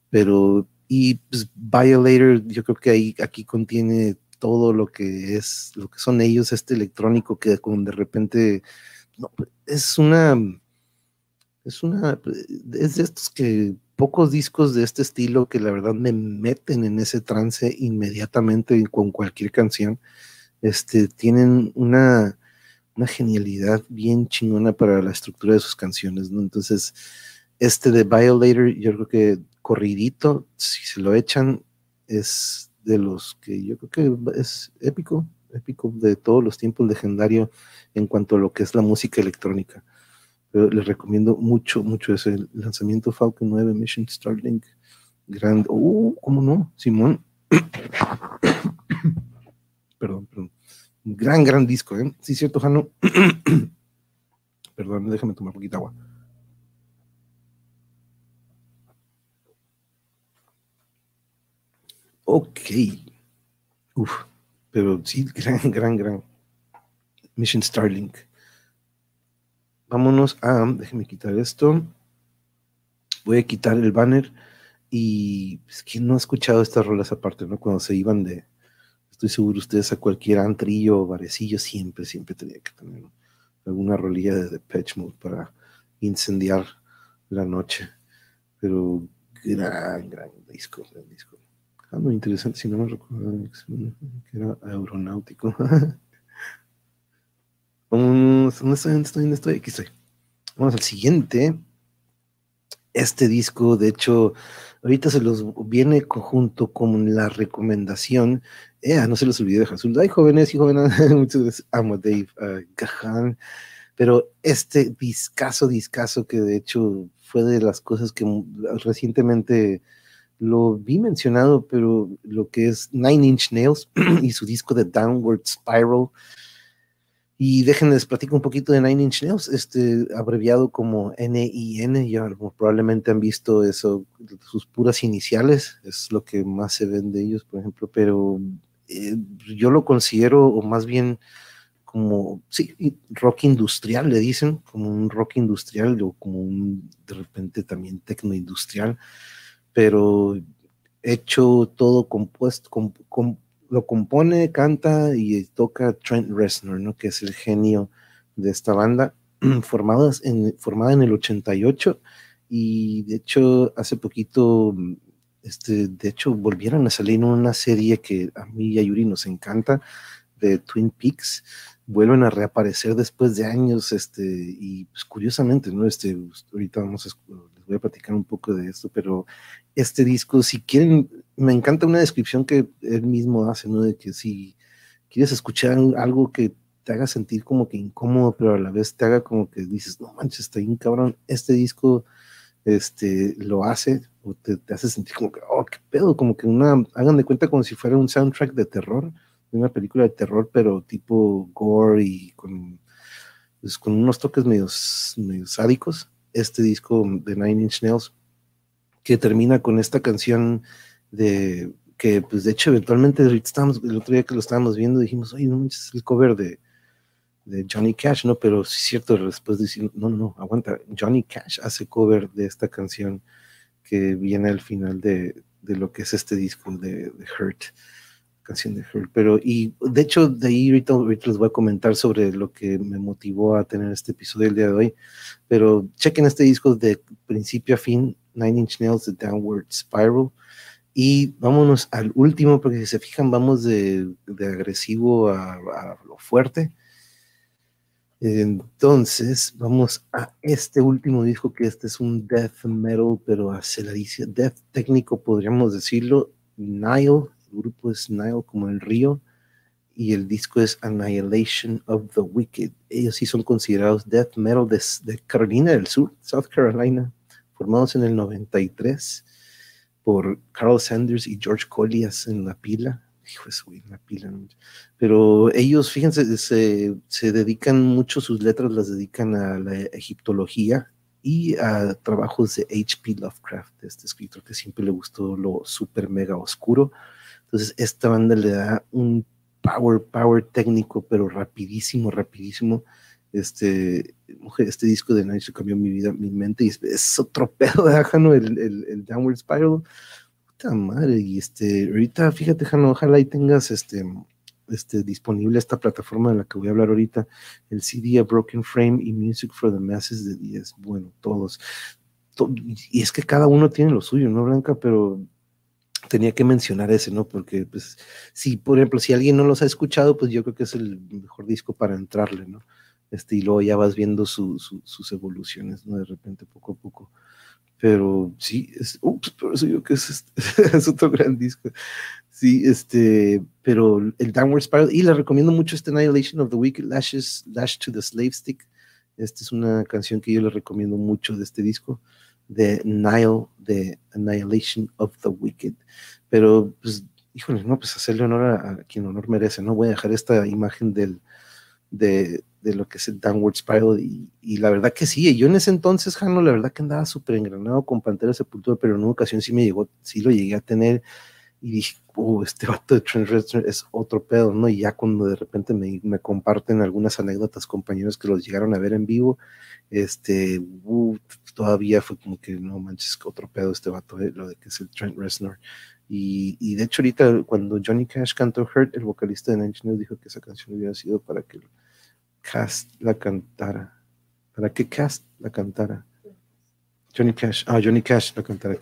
Pero y pues, Violator, yo creo que ahí, aquí contiene todo lo que es, lo que son ellos, este electrónico que de repente, no, es una, es una, es de estos que pocos discos de este estilo que la verdad me meten en ese trance inmediatamente con cualquier canción, este, tienen una, una genialidad bien chingona para la estructura de sus canciones, ¿no? Entonces, este de Violator, yo creo que corridito, si se lo echan, es de los que yo creo que es épico, épico de todos los tiempos, legendario en cuanto a lo que es la música electrónica. Pero les recomiendo mucho, mucho ese lanzamiento Falcon 9 Mission Starlink. Grande. Uh, ¿cómo no? Simón. perdón, perdón. Gran, gran disco, ¿eh? Sí, cierto, Jano. perdón, déjame tomar un poquito agua. Ok. Uf, pero sí, gran, gran, gran. Mission Starlink. Vámonos a, déjenme quitar esto. Voy a quitar el banner y es que no ha escuchado estas rolas aparte, ¿no? Cuando se iban de, estoy seguro ustedes a cualquier antrillo o barecillo siempre, siempre tenía que tener alguna rolilla de Patch Mode para incendiar la noche. Pero gran, gran disco, gran disco. Ah, muy interesante, si no me recuerdo que era aeronáutico. ¿dónde estoy? ¿Dónde estoy? ¿Dónde estoy? Aquí estoy. Vamos al siguiente. Este disco, de hecho, ahorita se los viene junto con la recomendación. Eh, no se los olvide de Azul. Ay, jóvenes y jóvenes, muchas gracias. Amo Dave uh, Pero este discazo, discazo, que de hecho fue de las cosas que recientemente lo vi mencionado, pero lo que es Nine Inch Nails y su disco de Downward Spiral, Y déjenles platico un poquito de Nine Inch Nails, este abreviado como N-I-N, ya probablemente han visto eso, sus puras iniciales, es lo que más se ven de ellos, por ejemplo, pero eh, yo lo considero, o más bien como, sí, rock industrial, le dicen, como un rock industrial o como un, de repente también tecno industrial, pero hecho todo compuesto, con, con lo compone, canta y toca Trent Reznor, ¿no? que es el genio de esta banda, formada en, formada en el 88 y de hecho hace poquito, este, de hecho volvieron a salir en una serie que a mí y a Yuri nos encanta, de Twin Peaks, vuelven a reaparecer después de años, este, y pues curiosamente, ¿no? Este, ahorita vamos a, les voy a platicar un poco de esto, pero este disco, si quieren me encanta una descripción que él mismo hace, ¿no? De que si quieres escuchar algo que te haga sentir como que incómodo, pero a la vez te haga como que dices, no manches, está bien cabrón, este disco este, lo hace, o te, hace sentir como que, oh, qué pedo, como que una, hagan de cuenta como si fuera un soundtrack de terror, de una película de terror, pero tipo gore y con, pues, con unos toques medios, medios sádicos. Este disco de Nine Inch Nails, que termina con esta canción de que pues de hecho eventualmente estábamos, el otro día que lo estábamos viendo dijimos, oye, no es el cover de, de Johnny Cash, ¿no? Pero sí es cierto, después decir, no, no, no, aguanta, Johnny Cash hace cover de esta canción que viene al final de, de lo que es este disco de, de, Hurt, canción de Hurt, pero y de hecho de ahí ahorita, ahorita, les voy a comentar sobre lo que me motivó a tener este episodio el día de hoy, pero chequen este disco de principio a fin, Nine Inch Nails, The Downward Spiral, y vámonos al último, porque si se fijan, vamos de, agresivo a, lo fuerte. Entonces, vamos a este último disco, que este es un death metal, pero aceleradísimo, death técnico, podríamos decirlo. Nile, el grupo es Nile, como el río, y el disco es Annihilation of the Wicked. Ellos sí son considerados death metal de, de Carolina del Sur, South Carolina, formados en el 93 por Carl Sanders y George Collias en la pila. Hijo de en la pila. Pero ellos, fíjense, se, se, dedican mucho, sus letras las dedican a la egiptología y a trabajos de H.P. Lovecraft, este escritor que siempre le gustó lo super mega oscuro. Entonces, esta banda le da un power, power técnico, pero rapidísimo, rapidísimo este, este disco de Night cambió mi vida, mi mente, y es, otro pedo de Jano, el, el, Downward Spiral. Puta madre, y este, ahorita, fíjate, Jano, ojalá y tengas este, este, disponible esta plataforma de la que voy a hablar ahorita, el CD A Broken Frame y Music for the Masses de 10, bueno, todos. y es que cada uno tiene lo suyo, ¿no, Blanca? Pero tenía que mencionar ese, ¿no? Porque, pues, si, por ejemplo, si alguien no los ha escuchado, pues yo creo que es el mejor disco para entrarle, ¿no? Este, y luego ya vas viendo sus evoluciones, ¿no? De repente, poco a poco. Pero sí, es, ups, por eso yo que es, es otro gran disco. Sí, este, pero el Downward Spiral, y le recomiendo mucho este Annihilation of the Wicked Lashes, Lash to the Slave Stick. Esta es una canción que yo le recomiendo mucho de este disco, de Nile, de Annihilation of the Wicked. Pero, pues, híjole, no, pues hacerle honor a quien honor merece, ¿no? Voy a dejar esta imagen del, de, de lo que es el Downward Spiral. Y, la verdad que sí, yo en ese entonces, Jano, la verdad que andaba súper engranado con Pantera Sepultura, pero en una ocasión sí me llegó, sí lo llegué a tener y dije, oh, este vato de Trent Reznor es otro pedo, ¿no? Y ya cuando de repente me, me, comparten algunas anécdotas compañeros que los llegaron a ver en vivo, este, uh, todavía fue como que no manches, otro pedo este vato, eh, lo de que es el Trent Reznor. Y, y, de hecho ahorita cuando Johnny Cash cantó Hurt, el vocalista de Nine dijo que esa canción hubiera sido para que Cast la cantara. ¿Para qué Cast la cantara? Johnny Cash. Ah, Johnny Cash la cantara.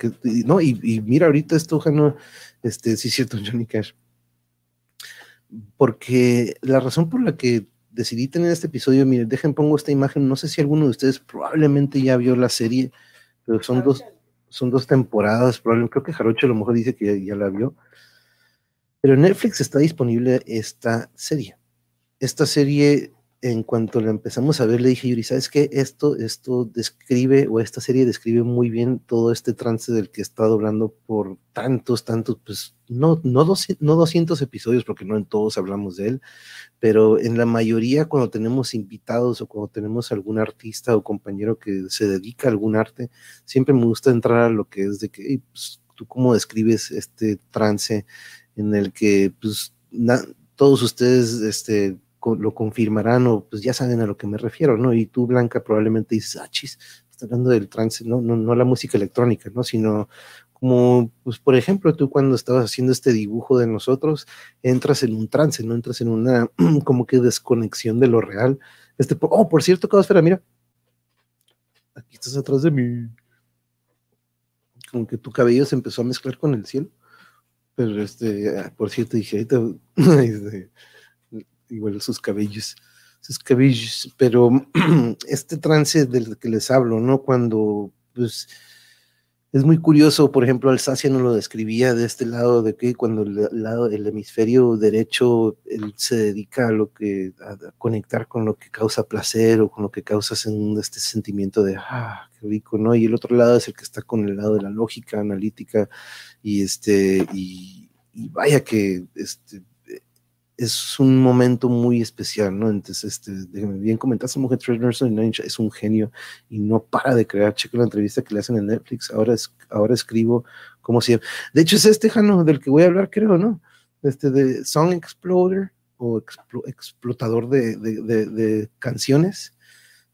no, y, mira ahorita esto, no, este, sí es cierto, Johnny Cash. Porque la razón por la que decidí tener este episodio, miren, dejen pongo esta imagen, no sé si alguno de ustedes probablemente ya vio la serie, pero son dos, son dos temporadas, probablemente, creo que Jarocho a lo mejor dice que ya, ya la vio. Pero en Netflix está disponible esta serie. Esta serie en cuanto la empezamos a ver, le dije, Yuri, ¿sabes qué? Esto, esto describe, o esta serie describe muy bien todo este trance del que he estado hablando por tantos, tantos, pues no, no, 200, no 200 episodios, porque no en todos hablamos de él, pero en la mayoría cuando tenemos invitados o cuando tenemos algún artista o compañero que se dedica a algún arte, siempre me gusta entrar a lo que es de que, pues, tú cómo describes este trance en el que, pues, todos ustedes, este, lo confirmarán o pues ya saben a lo que me refiero, ¿no? Y tú, Blanca, probablemente dices, ah, chis, está hablando del trance, no, no, no la música electrónica, ¿no? Sino como, pues, por ejemplo, tú cuando estabas haciendo este dibujo de nosotros, entras en un trance, ¿no? Entras en una como que desconexión de lo real. Este, oh, por cierto, Cabasfera, mira, aquí estás atrás de mí. Como que tu cabello se empezó a mezclar con el cielo. Pero este, ah, por cierto, dije, ahorita, igual sus cabellos, sus cabellos, pero este trance del que les hablo, ¿no? Cuando, pues, es muy curioso, por ejemplo, Alsacia no lo describía de este lado, de que cuando el lado del hemisferio derecho él se dedica a lo que, a, conectar con lo que causa placer o con lo que causa este sentimiento de, ah, qué rico, ¿no? Y el otro lado es el que está con el lado de la lógica analítica y este, y vaya que, este, es un momento muy especial, ¿no? Entonces, este, bien comentaste, Mujer es un genio y no para de crear. Cheque la entrevista que le hacen en Netflix. Ahora, es, ahora escribo como si. De hecho, es este Jano del que voy a hablar, creo, ¿no? Este de Song Exploder o explotador de, canciones.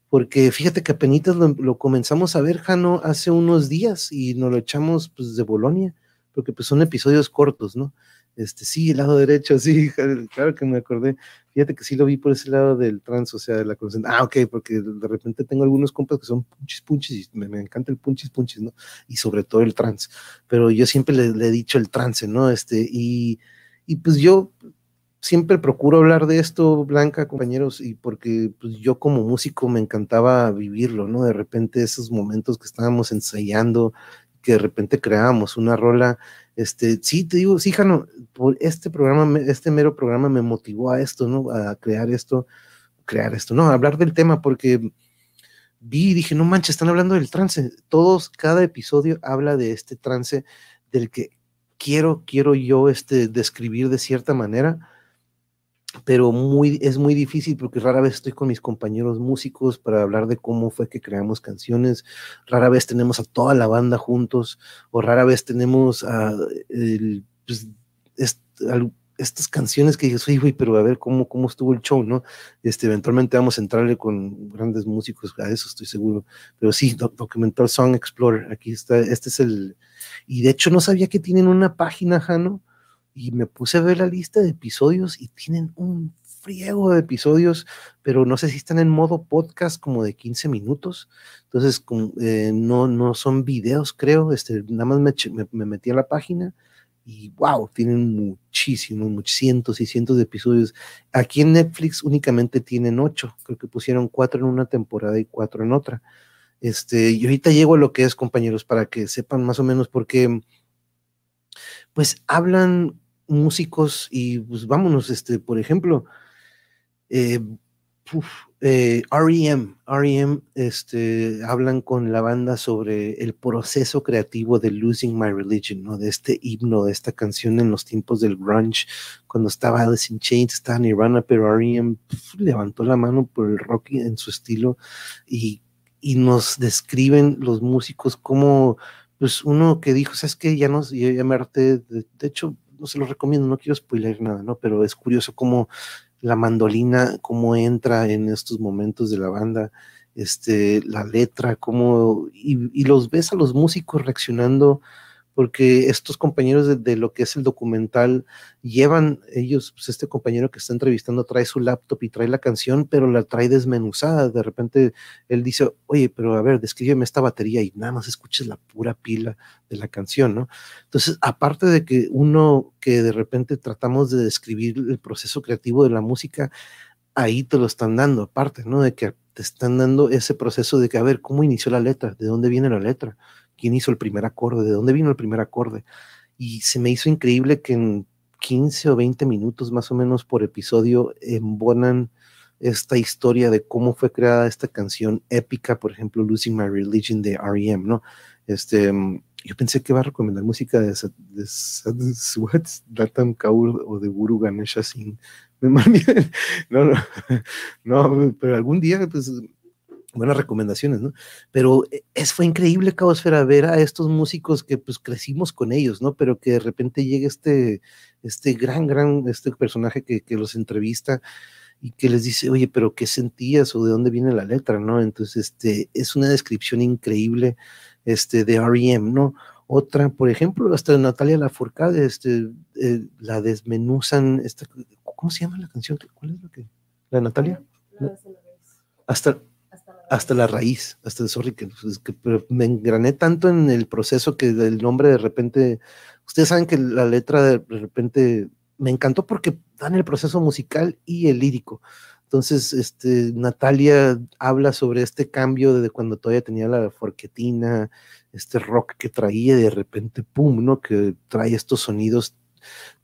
Porque fíjate que apenas lo, lo, comenzamos a ver, Jano, hace unos días y nos lo echamos pues, de Bolonia, porque pues son episodios cortos, ¿no? Este, sí, el lado derecho, sí, claro que me acordé. Fíjate que sí lo vi por ese lado del trans, o sea, de la concentración. Ah, ok, porque de repente tengo algunos compas que son punchis punchis, y me, me, encanta el punchis punchis, ¿no? Y sobre todo el trans. Pero yo siempre le, he dicho el trance, ¿no? Este, y, y pues yo siempre procuro hablar de esto, Blanca, compañeros, y porque pues, yo como músico me encantaba vivirlo, ¿no? De repente esos momentos que estábamos ensayando, que de repente creábamos una rola este, sí, te digo, sí, Jano, por este programa, este mero programa me motivó a esto, ¿no? A crear esto, crear esto, ¿no? A hablar del tema, porque vi y dije, no manches, están hablando del trance. Todos, cada episodio habla de este trance del que quiero, quiero yo este, describir de cierta manera pero muy, es muy difícil porque rara vez estoy con mis compañeros músicos para hablar de cómo fue que creamos canciones, rara vez tenemos a toda la banda juntos, o rara vez tenemos a el, pues, estas canciones que dices, oye, pero a ver cómo, cómo estuvo el show, ¿no? Este, eventualmente vamos a entrarle con grandes músicos, a eso estoy seguro. Pero sí, documental Song Explorer, aquí está, este es el, y de hecho no sabía que tienen una página, Jano, y me puse a ver la lista de episodios y tienen un friego de episodios, pero no sé si están en modo podcast como de 15 minutos. Entonces, eh, no, no son videos, creo. Este, nada más me, me, metí a la página y wow, tienen muchísimos, muchos cientos y cientos de episodios. Aquí en Netflix únicamente tienen ocho. Creo que pusieron cuatro en una temporada y cuatro en otra. Este, y ahorita llego a lo que es, compañeros, para que sepan más o menos por qué pues hablan músicos y pues vámonos, este, por ejemplo, eh, eh, REM, REM, este, hablan con la banda sobre el proceso creativo de Losing My Religion, ¿no? De este himno, de esta canción en los tiempos del grunge, cuando estaba Alice in Chains, estaba Nirvana, pero REM levantó la mano por el rock en su estilo y, y nos describen los músicos como pues uno que dijo, ¿sabes qué? Ya no, ya, me harté, de, hecho, no se lo recomiendo, no quiero spoiler nada, ¿no? Pero es curioso cómo la mandolina, cómo entra en estos momentos de la banda, este, la letra, cómo, y, y los ves a los músicos reaccionando porque estos compañeros de, lo que es el documental llevan ellos, pues este compañero que está entrevistando trae su laptop y trae la canción, pero la trae desmenuzada. De repente él dice, oye, pero a ver, descríbeme esta batería y nada más escuches la pura pila de la canción, ¿no? Entonces, aparte de que uno que de repente tratamos de describir el proceso creativo de la música, ahí te lo están dando, aparte, ¿no? De que te están dando ese proceso de que, a ver, ¿cómo inició la letra? ¿De dónde viene la letra? Quién hizo el primer acorde, de dónde vino el primer acorde. Y se me hizo increíble que en 15 o 20 minutos más o menos por episodio embonan esta historia de cómo fue creada esta canción épica, por ejemplo, Losing My Religion de R.E.M., ¿no? Este, yo pensé que iba a recomendar música de, de, de Kaur o de Guru Ganesha sin... No, no, no, pero algún día, pues, buenas recomendaciones, ¿no? Pero e, es, fue increíble, Caosfera, ver a estos músicos que pues crecimos con ellos, ¿no? Pero que de repente llega este, este gran, gran, este personaje que, que los entrevista y que les dice, oye, pero ¿qué sentías o de dónde viene la letra, no? Entonces, este, es una descripción increíble, este, de R.E.M., ¿no? Otra, por ejemplo, hasta Natalia Lafourcade, este, eh, la desmenuzan, esta, ¿cómo se llama la canción? ¿Cuál es la que? ¿La Natalia? hasta, hasta la raíz, hasta sorry, que, pues, que me engrané tanto en el proceso que el nombre de repente, ustedes saben que la letra de repente me encantó porque dan el proceso musical y el lírico. Entonces, este, Natalia habla sobre este cambio de cuando todavía tenía la forquetina, este rock que traía de repente, pum, ¿no? Que trae estos sonidos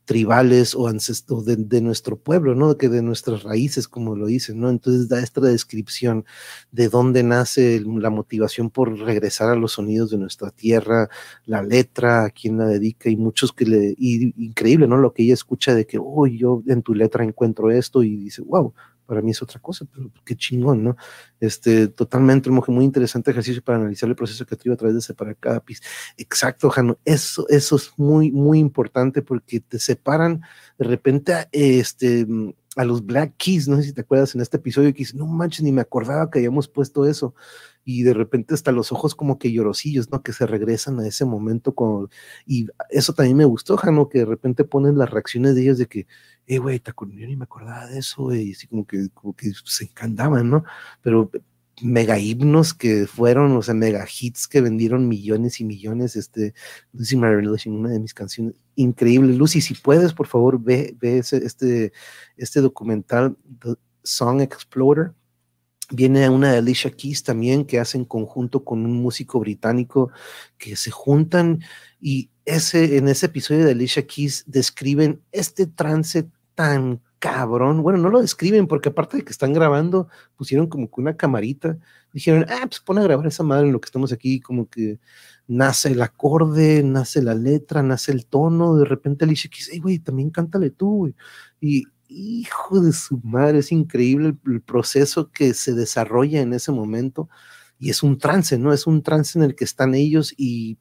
tribales o ancestros de, nuestro pueblo, ¿no? Que de nuestras raíces, como lo dicen, ¿no? Entonces da esta descripción de dónde nace la motivación por regresar a los sonidos de nuestra tierra, la letra, a quién la dedica y muchos que le, increíble, ¿no? Lo que ella escucha de que, oh, yo en tu letra encuentro esto y dice, wow, para mí es otra cosa, pero qué chingón, ¿no? Este, totalmente, muy interesante ejercicio para analizar el proceso creativo a través de separar cada pis. Exacto, Jano, eso, eso es muy, muy importante porque te separan de repente este, a los Black Keys, no sé si te acuerdas en este episodio que dices, no manches, ni me acordaba que habíamos puesto eso y de repente hasta los ojos como que llorosillos, ¿no? Que se regresan a ese momento con, y eso también me gustó, Jano, que de repente ponen las reacciones de ellos de que, eh, güey, yo ni me acordaba de eso, güey, y así como que, como que se encantaban, ¿no? Pero mega himnos que fueron, o sea, mega hits que vendieron millones y millones, este, Lucy My una de mis canciones, increíble. Lucy, si puedes, por favor, ve, ve ese, este, este documental, The Song Explorer, Viene una de Alicia Keys también que hace en conjunto con un músico británico que se juntan y ese, en ese episodio de Alicia Keys describen este trance tan cabrón. Bueno, no lo describen porque aparte de que están grabando, pusieron como que una camarita. Dijeron, ah, pues pon a grabar esa madre en lo que estamos aquí, como que nace el acorde, nace la letra, nace el tono. De repente Alicia Keys, hey, güey, también cántale tú, güey. Y hijo de su madre, es increíble el, proceso que se desarrolla en ese momento y es un trance, ¿no? Es un trance en el que están ellos y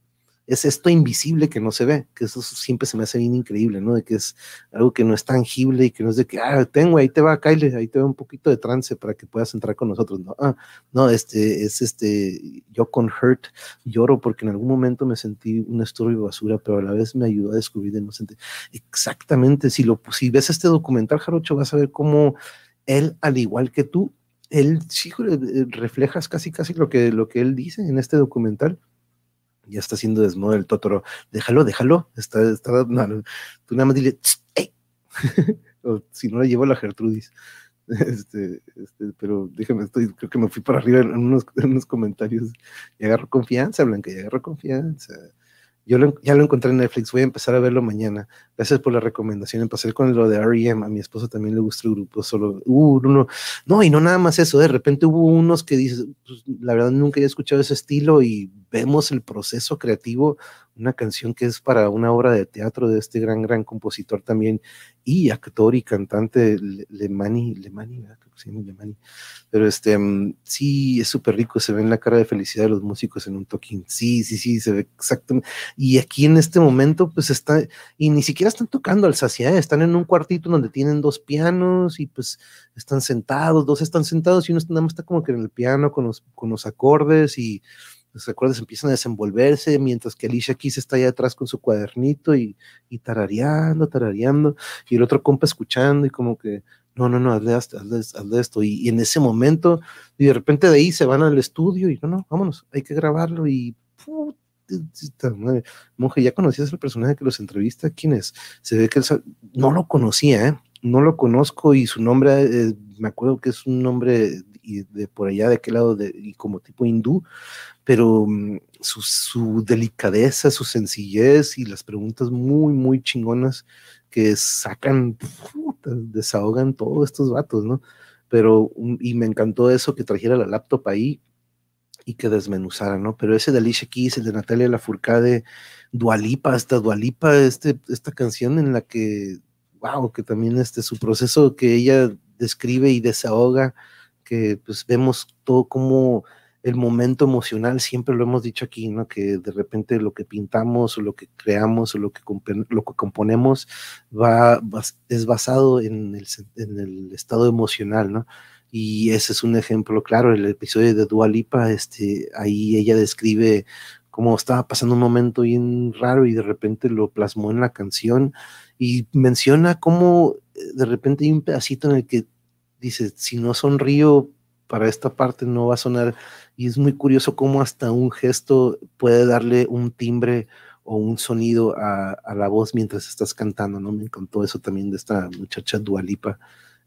es esto invisible que no se ve, que eso siempre se me hace bien increíble, ¿no? De que es algo que no es tangible y que no es de que, ah, tengo, ahí te va, Kyle, ahí te va un poquito de trance para que puedas entrar con nosotros, ¿no? Ah, no, este, es este, yo con Hurt lloro porque en algún momento me sentí un estorbo basura, pero a la vez me ayudó a descubrir de inocente. Exactamente, si, lo, si ves este documental, Jarocho, vas a ver cómo él, al igual que tú, él, sí, reflejas casi, casi lo que, lo que él dice en este documental ya está haciendo desmodo el Totoro. Déjalo, déjalo. Está, está, tú nada más dile, o si no le llevo a la Gertrudis. Este, este, pero déjame, estoy, creo que me fui para arriba en unos, en unos comentarios. Y agarro confianza, Blanca, y agarro confianza. Yo ya lo encontré en Netflix, voy a empezar a verlo mañana. Gracias por la recomendación. Empecé con lo de R.E.M. A mi esposa también le gusta el grupo, solo, uh, no, no, y no nada más eso. De repente hubo unos que dicen, pues, la verdad nunca había escuchado ese estilo y vemos el proceso creativo, una canción que es para una obra de teatro de este gran, gran compositor también y actor y cantante Lemani, Lemani, Lemani. Pero este, mm, sí, es súper rico, se ve en la cara de felicidad de los músicos en un toquín. Sí, sí, sí, se ve exactamente. Y aquí en este momento, pues está, y ni siquiera están tocando al saciedad, están en un cuartito donde tienen dos pianos y pues están sentados, dos están sentados y uno nada más está como que en el piano con los, con los acordes y los acordes empiezan a desenvolverse, mientras que Alicia Keys está allá atrás con su cuadernito y, y tarareando, tarareando, y el otro compa escuchando y como que, no, no, no, hazle, hazle, esto. Y, en ese momento, y de repente de ahí se van al estudio y no, no, vámonos, hay que grabarlo y puta madre. Monje, ¿ya conocías al personaje que los entrevista? ¿Quién es? Se ve que no lo conocía, ¿eh? No lo conozco y su nombre, eh, me acuerdo que es un nombre de, por allá, de qué lado, de, y como tipo hindú, pero mm, su, delicadeza, su sencillez y las preguntas muy, muy chingonas que sacan, desahogan todos estos vatos, ¿no? pero, y me encantó eso, que trajera la laptop ahí y que desmenuzara, ¿no? Pero ese de Alicia Keys, el de Natalia Lafourcade, Dualipa, hasta Dualipa, este, esta canción en la que, wow, que también este, su proceso que ella describe y desahoga, que pues vemos todo como el momento emocional, siempre lo hemos dicho aquí, ¿no? Que de repente lo que pintamos o lo que creamos o lo que, lo que componemos va, es basado en el, en el, estado emocional, ¿no? Y ese es un ejemplo claro, el episodio de Dua Lipa, este, ahí ella describe cómo estaba pasando un momento bien raro y de repente lo plasmó en la canción y menciona cómo eh, de repente hay un pedacito en el que dice, si no sonrío para esta parte no va a sonar. Y es muy curioso cómo hasta un gesto puede darle un timbre o un sonido a, la voz mientras estás cantando, ¿no? Me encantó eso también de esta muchacha Dualipa.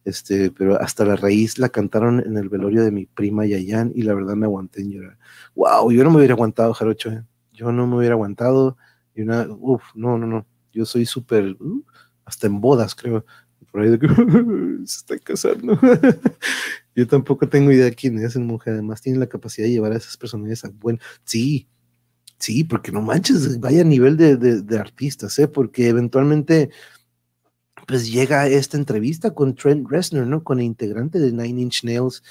Este, pero hasta la raíz la cantaron en el velorio de mi prima Yayan y la verdad me aguanté en llorar. Wow, yo no me hubiera aguantado, Jarocho, ¿eh? yo no me hubiera aguantado. Y una, uff, no, no, no, yo soy súper, uh, hasta en bodas, creo, por ahí de que se está casando. Yo tampoco tengo idea de quién es el monje. Además, tiene la capacidad de llevar a esas personas a buen. Sí, sí, porque no manches, vaya nivel de, de, artistas, ¿eh? Porque eventualmente, pues llega esta entrevista con Trent Reznor, ¿no? Con el integrante de Nine Inch Nails.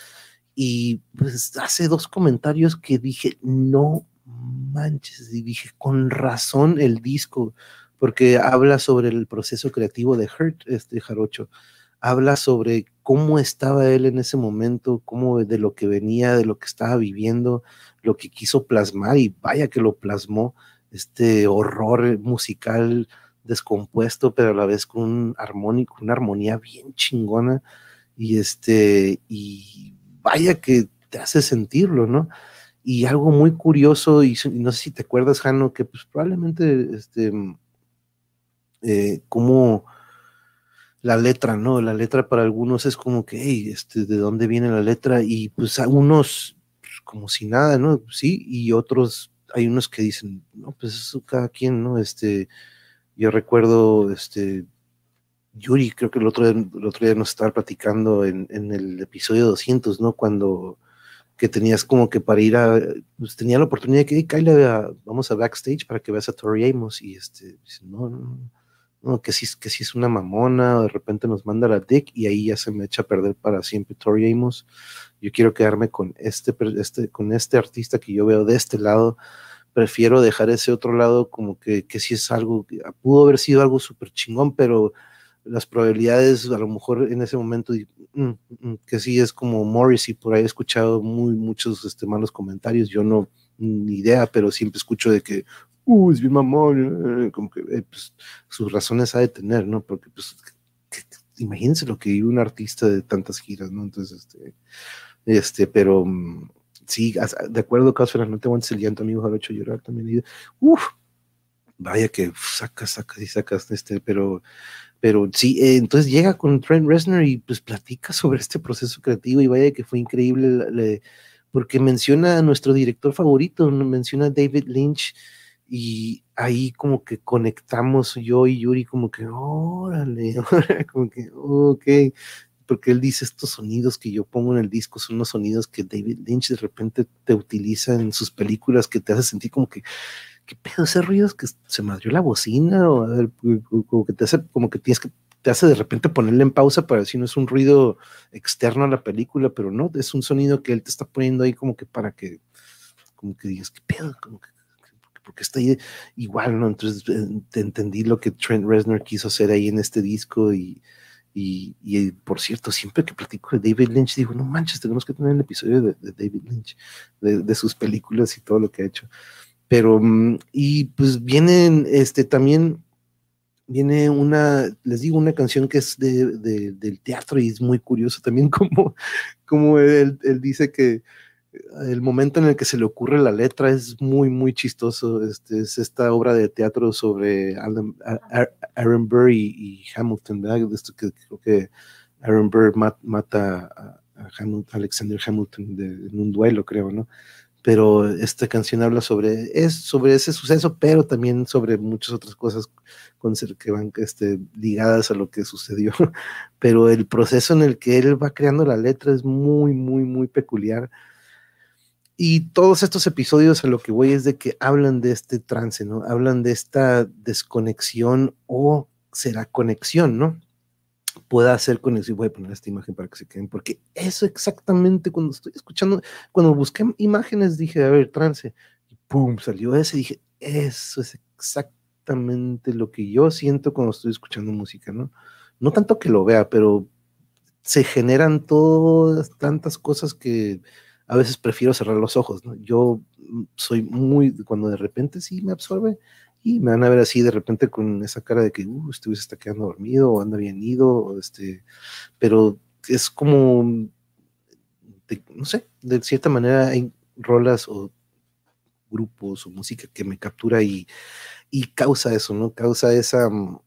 Y pues hace dos comentarios que dije, no manches, y dije, con razón el disco porque habla sobre el proceso creativo de Hurt, este Jarocho, habla sobre cómo estaba él en ese momento, cómo de lo que venía, de lo que estaba viviendo, lo que quiso plasmar y vaya que lo plasmó, este horror musical descompuesto, pero a la vez con un armónico, una armonía bien chingona y este y vaya que te hace sentirlo, ¿no? Y algo muy curioso y no sé si te acuerdas, Jano, que pues probablemente este eh, como la letra, ¿no? La letra para algunos es como que, hey, este, ¿de dónde viene la letra? Y pues algunos, pues, como si nada, ¿no? Sí, y otros, hay unos que dicen, no, pues eso cada quien, ¿no? Este, yo recuerdo, este, Yuri, creo que el otro día, el otro día nos estaba platicando en, en el episodio 200, ¿no? Cuando que tenías como que para ir a, pues tenía la oportunidad de que, hey, Kyle, vamos a backstage para que veas a Tori Amos, y este, dice, no, no, no, que sí, que sí es una mamona, o de repente nos manda la dick y ahí ya se me echa a perder para siempre Tori Amos. Yo quiero quedarme con este, este, con este artista que yo veo de este lado. Prefiero dejar ese otro lado como que, que sí es algo, pudo haber sido algo súper chingón, pero las probabilidades a lo mejor en ese momento mm, mm, que sí es como Morris y por ahí he escuchado muy muchos este, malos comentarios yo no ni idea pero siempre escucho de que uh, es bien mamón, eh, como que eh, pues, sus razones ha de tener, ¿no? Porque, pues, imagínense lo que vive un artista de tantas giras, ¿no? Entonces, este, este, pero mm, sí, de acuerdo, Casper, no te aguantes el llanto, amigo, ha hecho llorar también. Y, uf, vaya que sacas, sacas y sacas, este, pero, pero sí, eh, entonces llega con Trent Reznor y pues platica sobre este proceso creativo y vaya que fue increíble, porque menciona a nuestro director favorito, menciona a David Lynch, y ahí como que conectamos yo y Yuri como que, órale, como que, ok, porque él dice estos sonidos que yo pongo en el disco son los sonidos que David Lynch de repente te utiliza en sus películas que te hace sentir como que, ¿qué pedo? Ese ruido es que se madrió la bocina o como que te hace, como que tienes que, te hace de repente ponerle en pausa para decir no es un ruido externo a la película, pero no, es un sonido que él te está poniendo ahí como que para que, como que digas, ¿qué pedo? Como que porque está igual, ¿no? Entonces eh, entendí lo que Trent Reznor quiso hacer ahí en este disco y, y, y, por cierto, siempre que platico de David Lynch, digo, no manches, tenemos que tener el episodio de, David Lynch, de, de, sus películas y todo lo que ha hecho. Pero, mm, y pues vienen, este, también viene una, les digo, una canción que es de, del teatro y es muy curioso también como, como él, él dice que el momento en el que se le ocurre la letra es muy, muy chistoso. Este, es esta obra de teatro sobre Aaron, Burr y, Hamilton, ¿verdad? Esto que creo que Aaron Burr mata a, Alexander Hamilton en un duelo, creo, ¿no? pero esta canción habla sobre, es, sobre ese suceso, pero también sobre muchas otras cosas con, que van este, ligadas a lo que sucedió. Pero el proceso en el que él va creando la letra es muy, muy, muy peculiar. Y todos estos episodios a lo que voy es de que hablan de este trance, ¿no? Hablan de esta desconexión o será conexión, ¿no? pueda hacer conexión. Voy a poner esta imagen para que se queden, porque eso exactamente cuando estoy escuchando, cuando busqué imágenes dije, a ver, trance, y pum, salió ese, y dije, eso es exactamente lo que yo siento cuando estoy escuchando música, ¿no? No tanto que lo vea, pero se generan todas tantas cosas que a veces prefiero cerrar los ojos, ¿no? Yo mm, soy muy, cuando de repente sí me absorbe, y me van a ver así de repente con esa cara de que, uh, este está quedando dormido o anda bien ido, o este, pero es como, no sé, de cierta manera hay rolas o grupos o música que me captura y, y causa eso, ¿no? Causa esa, mm,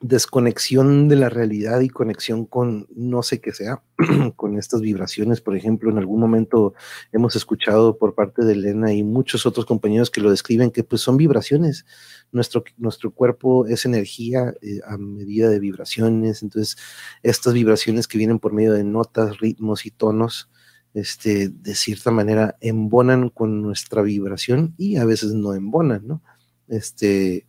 desconexión de la realidad y conexión con no sé qué sea, con estas vibraciones. Por ejemplo, en algún momento hemos escuchado por parte de Elena y muchos otros compañeros que lo describen que pues son vibraciones. Nuestro, nuestro cuerpo es energía eh, a medida de vibraciones. Entonces, estas vibraciones que vienen por medio de notas, ritmos y tonos, este, de cierta manera embonan con nuestra vibración y a veces no embonan, ¿no? Este,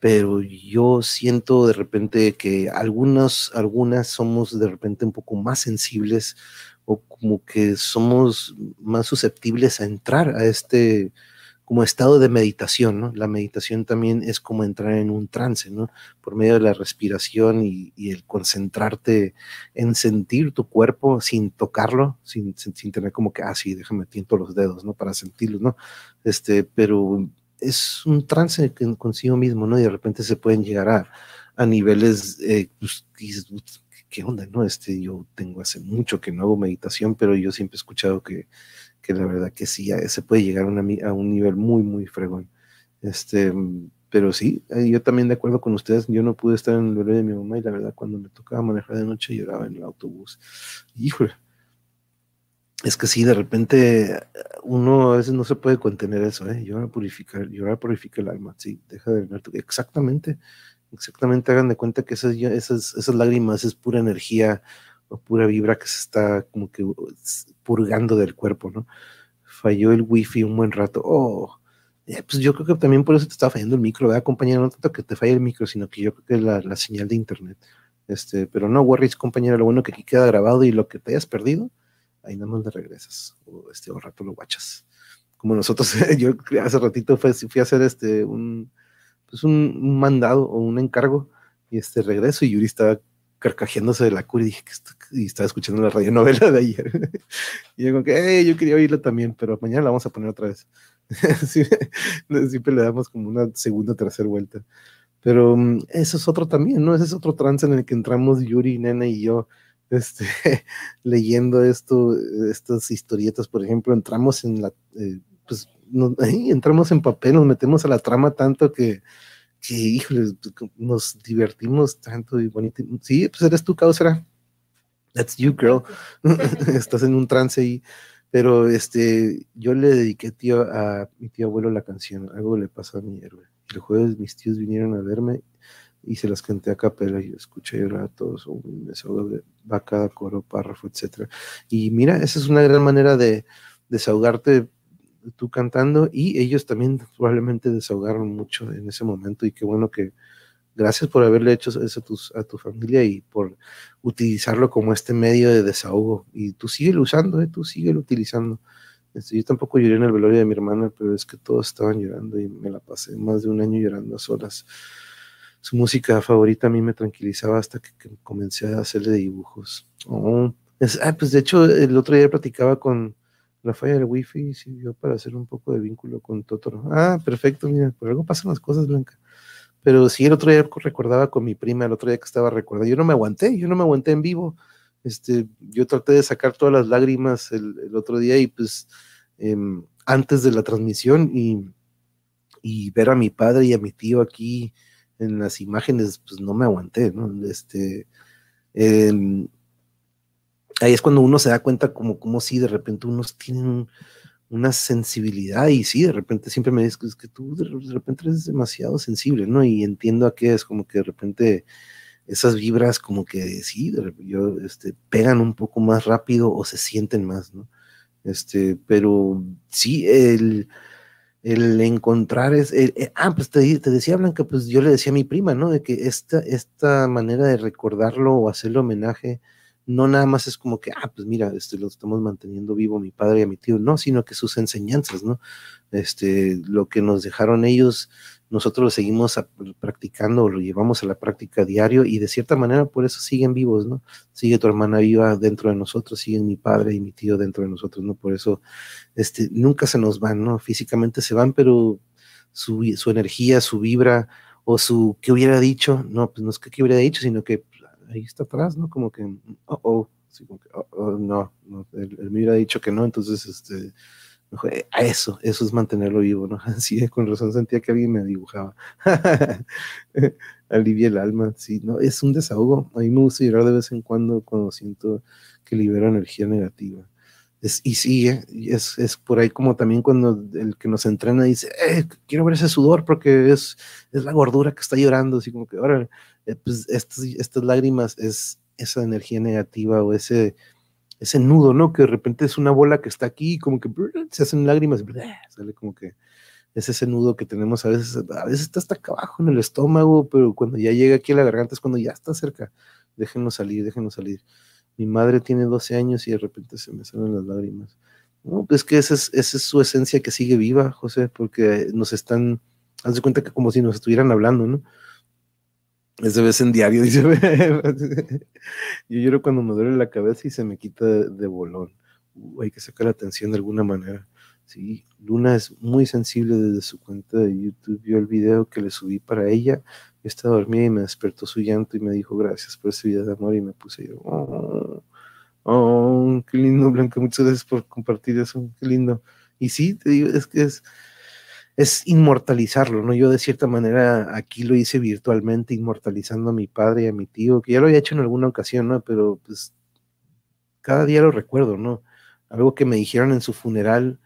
pero yo siento de repente que algunas, algunas somos de repente un poco más sensibles o como que somos más susceptibles a entrar a este como estado de meditación, ¿no? La meditación también es como entrar en un trance, ¿no? Por medio de la respiración y, el concentrarte en sentir tu cuerpo sin tocarlo, sin, sin, tener como que, ah, sí, déjame tiento los dedos, ¿no? Para sentirlo, ¿no? Este, pero es un trance consigo mismo, ¿no? Y de repente se pueden llegar a, a niveles, eh, pues, ¿qué onda, no? Este, yo tengo hace mucho que no hago meditación, pero yo siempre he escuchado que, que la verdad que sí, se puede llegar a, a, un nivel muy, muy fregón. Este, pero sí, eh, yo también de acuerdo con ustedes, yo no pude estar en el bebé de mi mamá y la verdad cuando me tocaba manejar de noche lloraba en el autobús. Híjole, es que sí, de repente uno a veces no se puede contener eso, ¿eh? Llorar purificar, llorar purifica el alma, sí, deja de ver. Exactamente, exactamente, hagan de cuenta que esas, lágrimas es pura energía o pura vibra que se está como que purgando del cuerpo, ¿no? Falló el wifi un buen rato, oh, eh, pues yo creo que también por eso te está fallando el micro, ¿verdad, compañero? No tanto que te falle el micro, sino que yo creo que es la, la señal de internet. Este, pero no worries, compañero, lo bueno que aquí queda grabado y lo que te hayas perdido, ahí nada más le regresas, o este, o rato lo guachas. Como nosotros, yo hace ratito fui, fui a hacer este, un, pues un, mandado o un encargo, y este regreso, y Yuri estaba carcajeándose de la cura y dije que y estaba escuchando la radionovela de ayer. y yo como que, yo quería oírla también, pero mañana la vamos a poner otra vez. siempre le damos como una segunda o tercera vuelta. Pero mm, eso es otro también, ¿no? Ese es otro trance en el que entramos Yuri, Nena y yo este, leyendo esto, estas historietas, por ejemplo, entramos en la, eh, pues, entramos en papel, nos metemos a la trama tanto que, que híjole, nos divertimos tanto y bonito. Sí, pues eres tú, Causera. That's you, girl. Estás en un trance ahí. Pero este, yo le dediqué tío, a mi tío abuelo la canción, algo le pasó a mi héroe. El jueves mis tíos vinieron a verme y se las canté a capela y escuché llorar a todos, un desahogo de va cada coro, párrafo, etcétera. Y mira, esa es una gran manera de desahogarte tú cantando y ellos también probablemente desahogaron mucho en ese momento y qué bueno que gracias por haberle hecho eso a, tus, a tu familia y por utilizarlo como este medio de desahogo y tú sigue usando, ¿eh? tú sigue utilizando. Este, yo tampoco lloré en el velorio de mi hermana, pero es que todos estaban llorando y me la pasé más de un año llorando a solas su música favorita a mí me tranquilizaba hasta que, comencé a hacerle dibujos. Oh, ah, pues de hecho, el otro día platicaba con la falla del wifi sirvió para hacer un poco de vínculo con Totoro. Ah, perfecto, mira, por algo pasan las cosas, Blanca. Pero sí, el otro día recordaba con mi prima, el otro día que estaba recordando, yo no me aguanté, yo no me aguanté en vivo. Este, yo traté de sacar todas las lágrimas el, otro día y pues em, antes de la transmisión y, y ver a mi padre y a mi tío aquí en las imágenes, pues no me aguanté, ¿no? Este, ahí es cuando uno se da cuenta como, como si de repente unos tienen una sensibilidad y sí, de repente siempre me dices que tú de repente eres demasiado sensible, ¿no? Y entiendo a qué es como que de repente esas vibras como que sí, yo, este, pegan un poco más rápido o se sienten más, ¿no? Este, pero sí, el, el encontrar es, eh, ah, pues te, decía Blanca, pues yo le decía a mi prima, ¿no? De que esta, esta manera de recordarlo o hacerle homenaje, no nada más es como que, ah, pues mira, este, lo estamos manteniendo vivo mi padre y a mi tío, no, sino que sus enseñanzas, ¿no? Este, lo que nos dejaron ellos, nosotros lo seguimos practicando o lo llevamos a la práctica diario y de cierta manera por eso siguen vivos, ¿no? Sigue tu hermana viva dentro de nosotros, siguen mi padre y mi tío dentro de nosotros, ¿no? Por eso, este, nunca se nos van, ¿no? Físicamente se van, pero su, su energía, su vibra o su, ¿qué hubiera dicho? No, pues no es que qué hubiera dicho, sino que ahí está atrás, ¿no? Como que, oh, oh, como que, oh, oh no, no él, me hubiera dicho que no, entonces, este, a eso, eso es mantenerlo vivo, ¿no? Así es, con razón sentía que alguien me dibujaba. Alivia el alma, sí, no, es un desahogo. A mí me gusta llorar de vez en cuando cuando siento que libero energía negativa. Es, y sí, ¿eh? es, es, por ahí como también cuando el que nos entrena dice, eh, quiero ver ese sudor porque es, es la gordura que está llorando, así como que, ahora, eh, pues estas, estas lágrimas es esa energía negativa o ese, ese nudo, ¿no? Que de repente es una bola que está aquí, como que se hacen lágrimas, sale como que es ese nudo que tenemos a veces, a veces está hasta acá abajo en el estómago, pero cuando ya llega aquí a la garganta es cuando ya está cerca. Déjenos salir, déjenos salir. Mi madre tiene 12 años y de repente se me salen las lágrimas. No, pues que esa es, esa es su esencia que sigue viva, José, porque nos están, haz de cuenta que como si nos estuvieran hablando, ¿no? Ese vez en diario, dice. Yo lloro cuando me duele la cabeza y se me quita de, bolón. Uh, hay que sacar la atención de alguna manera. Sí, Luna es muy sensible desde su cuenta de YouTube. Vio el video que le subí para ella. Yo estaba dormida y me despertó su llanto y me dijo gracias por ese video de amor y me puse yo. Oh, oh, qué lindo, Blanca. Muchas gracias por compartir eso. Qué lindo. Y sí, te digo, es que es, es inmortalizarlo, ¿no? Yo de cierta manera aquí lo hice virtualmente, inmortalizando a mi padre y a mi tío, que ya lo había hecho en alguna ocasión, ¿no? Pero pues cada día lo recuerdo, ¿no? Algo que me dijeron en su funeral,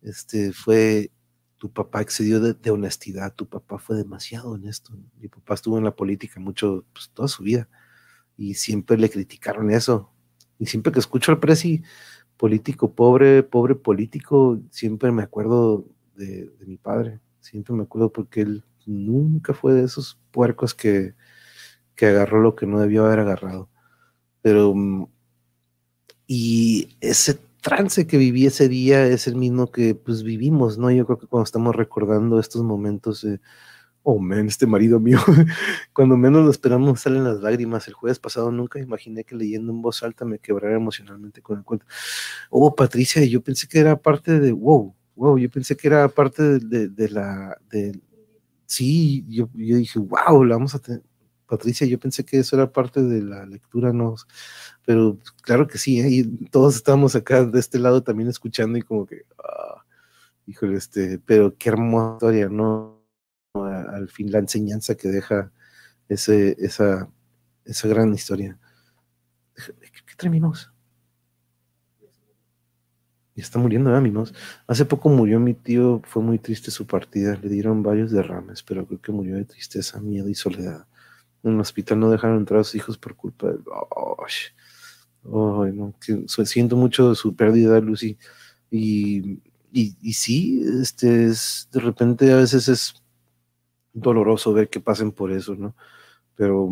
este, fue, tu papá excedió de, honestidad, tu papá fue demasiado honesto. Mi papá estuvo en la política mucho, pues toda su vida, y siempre le criticaron eso. Y siempre que escucho al presi político, pobre, pobre político, siempre me acuerdo de, mi padre. Siempre me acuerdo porque él nunca fue de esos puercos que, que agarró lo que no debió haber agarrado. Pero, mm, y ese trance que viví ese día es el mismo que pues vivimos, ¿no? Yo creo que cuando estamos recordando estos momentos, oh, man, este marido mío, cuando menos lo esperamos salen las lágrimas. El jueves pasado nunca imaginé que leyendo en voz alta me quebrara emocionalmente con el cuento. Oh, Patricia, yo pensé que era parte de, wow, wow, yo pensé que era parte de, la, de, sí, yo, dije, wow, la vamos a tener, Patricia, yo pensé que eso era parte de la lectura, no, pero claro que sí, ¿eh? todos estamos acá de este lado también escuchando y como que, ah, híjole, este, pero qué hermosa historia, ¿no? Al fin la enseñanza que deja ese, esa, esa gran historia. ¿Qué terminamos? Y está muriendo, ¿eh, amigos? Hace poco murió mi tío, fue muy triste su partida, le dieron varios derrames, pero creo que murió de tristeza, miedo y soledad. En el hospital no dejaron entrar a sus hijos por culpa del... Oh, no, siento mucho su pérdida, Lucy. Y, y, sí, este es, de repente a veces es doloroso ver que pasen por eso, ¿no? Pero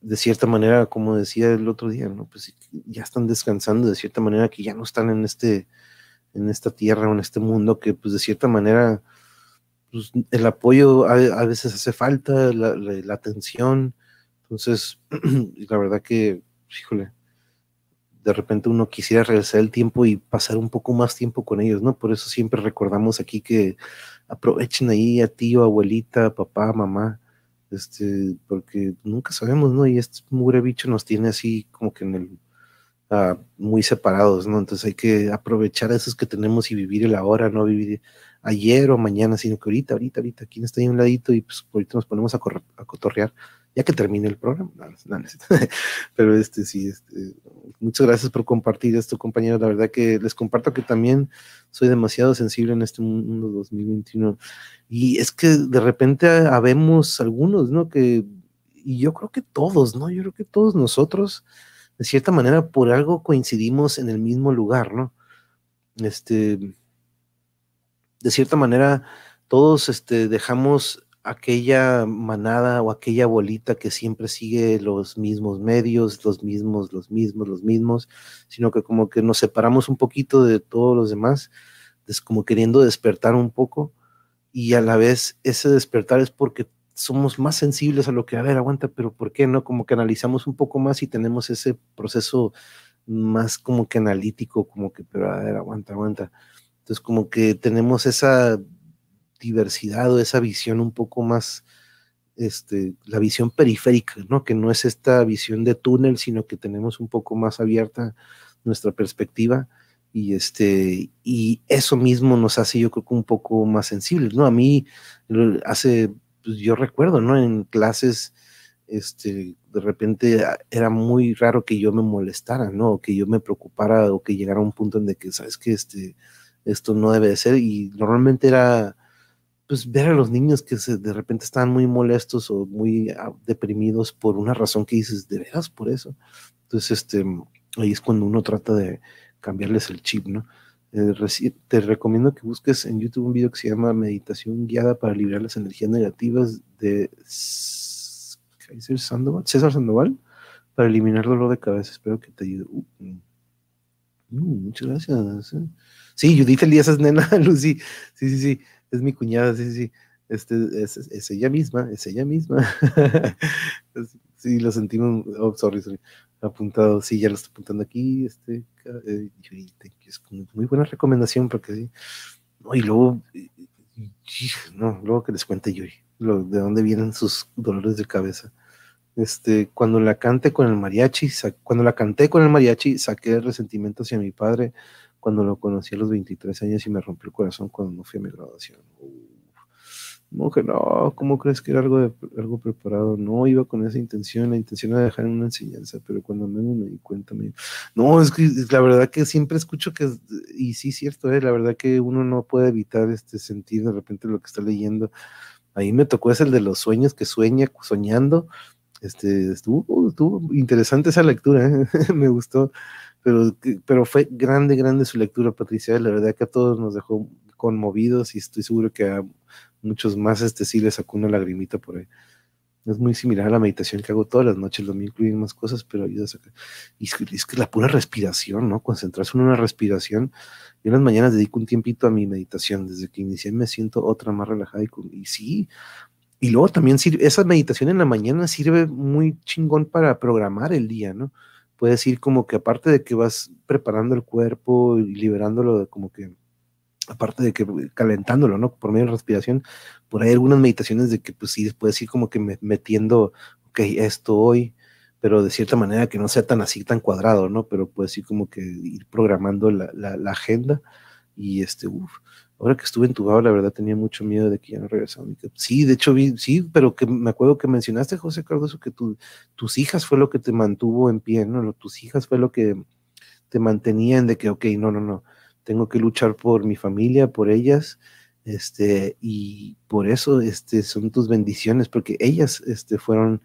de cierta manera, como decía el otro día, ¿no? Pues ya están descansando de cierta manera que ya no están en este en esta tierra o en este mundo que pues de cierta manera pues, el apoyo a, veces hace falta, la, atención. Entonces, la verdad que, híjole, de repente uno quisiera regresar el tiempo y pasar un poco más tiempo con ellos, ¿no? Por eso siempre recordamos aquí que aprovechen ahí a tío, abuelita, papá, mamá, este, porque nunca sabemos, ¿no? Y este mugre bicho nos tiene así como que en el muy separados, ¿no? Entonces hay que aprovechar esos que tenemos y vivir el ahora, no vivir ayer o mañana, sino que ahorita, ahorita, ahorita, aquí está ahí un ladito y pues ahorita nos ponemos a, a cotorrear ya que termine el programa. No, no, pero este sí, este, muchas gracias por compartir esto, compañeros. La verdad que les comparto que también soy demasiado sensible en este mundo 2021. Y es que de repente habemos algunos, ¿no? Que, y yo creo que todos, ¿no? Yo creo que todos nosotros, de cierta manera, por algo coincidimos en el mismo lugar, ¿no? Este, de cierta manera, todos este, dejamos aquella manada o aquella bolita que siempre sigue los mismos medios, los mismos, los mismos, los mismos, sino que como que nos separamos un poquito de todos los demás, como queriendo despertar un poco y a la vez ese despertar es porque somos más sensibles a lo que, a ver, aguanta, pero ¿por qué no? Como que analizamos un poco más y tenemos ese proceso más como que analítico, como que, pero a ver, aguanta, aguanta. Entonces como que tenemos esa diversidad o esa visión un poco más, este, la visión periférica, ¿no? Que no es esta visión de túnel, sino que tenemos un poco más abierta nuestra perspectiva y este y eso mismo nos hace yo creo que un poco más sensibles, ¿no? A mí hace pues yo recuerdo, ¿no? En clases este de repente era muy raro que yo me molestara, ¿no? O que yo me preocupara o que llegara a un punto en de que sabes que este esto no debe de ser y normalmente era pues ver a los niños que se, de repente estaban muy molestos o muy ah, deprimidos por una razón que dices, de veras por eso. Entonces, este, ahí es cuando uno trata de cambiarles el chip, ¿no? Eh, te recomiendo que busques en YouTube un video que se llama Meditación guiada para liberar las energías negativas de César Sandoval, César Sandoval para eliminar dolor de cabeza. Espero que te ayude. Uh, mm. Mm, muchas gracias. ¿eh? Sí, Judith Elías es nena, Lucy. Sí, sí, sí es mi cuñada, sí, sí, este, es, ella misma, es ella misma. sí, lo sentimos, oh, sorry, sorry, apuntado, sí, ya lo estoy apuntando aquí, este, eh, es muy buena recomendación, porque sí, no, y luego, no, luego que les cuente yo, de dónde vienen sus dolores de cabeza. Este, cuando la cante con el mariachi, cuando la canté con el mariachi, saqué el resentimiento hacia mi padre, cuando lo conocí a los 23 años y me rompió el corazón cuando no fui a mi graduación. no, que no, ¿cómo crees que era algo, algo preparado? No iba con esa intención, la intención era dejar una enseñanza, pero cuando menos me di cuenta, me... no, es que la verdad que siempre escucho que, y sí, cierto, eh, la verdad que uno no puede evitar este sentir de repente lo que está leyendo. Ahí me tocó es el de los sueños que sueña, soñando. Este, estuvo, interesante esa lectura, ¿eh? me gustó pero, pero fue grande, grande su lectura, Patricia. La verdad que a todos nos dejó conmovidos y estoy seguro que a muchos más este sí les sacó una lagrimita por ahí. Es muy similar a la meditación que hago todas las noches, lo mío incluye más cosas, pero ayuda a sacar. Y es que, la pura respiración, ¿no? Concentrarse en una respiración. Yo en las mañanas dedico un tiempito a mi meditación. Desde que inicié me siento otra más relajada y, y sí. Y luego también sirve, esa meditación en la mañana sirve muy chingón para programar el día, ¿no? puedes ir como que aparte de que vas preparando el cuerpo y liberándolo, de como que, aparte de que calentándolo, ¿no? Por medio de respiración, por ahí algunas meditaciones de que pues sí, puedes ir como que metiendo, ok, esto hoy, pero de cierta manera que no sea tan así, tan cuadrado, ¿no? Pero puedes ir como que ir programando la, agenda y este, uff, ahora que estuve entubado, la verdad tenía mucho miedo de que ya no regresara. Sí, de hecho, vi, sí, pero que me acuerdo que mencionaste, José Cardoso, que tu, tus hijas fue lo que te mantuvo en pie, ¿no? Tus hijas fue lo que te mantenían de que, ok, no, no, no, tengo que luchar por mi familia, por ellas, este, y por eso, este, son tus bendiciones, porque ellas, este, fueron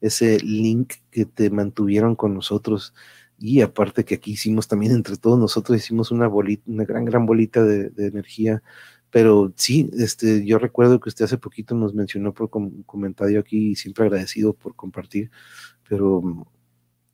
ese link que te mantuvieron con nosotros y aparte que aquí hicimos también entre todos nosotros hicimos una bolita, una gran, gran bolita de, energía. Pero sí, este, yo recuerdo que usted hace poquito nos mencionó por un comentario aquí y siempre agradecido por compartir, pero mm,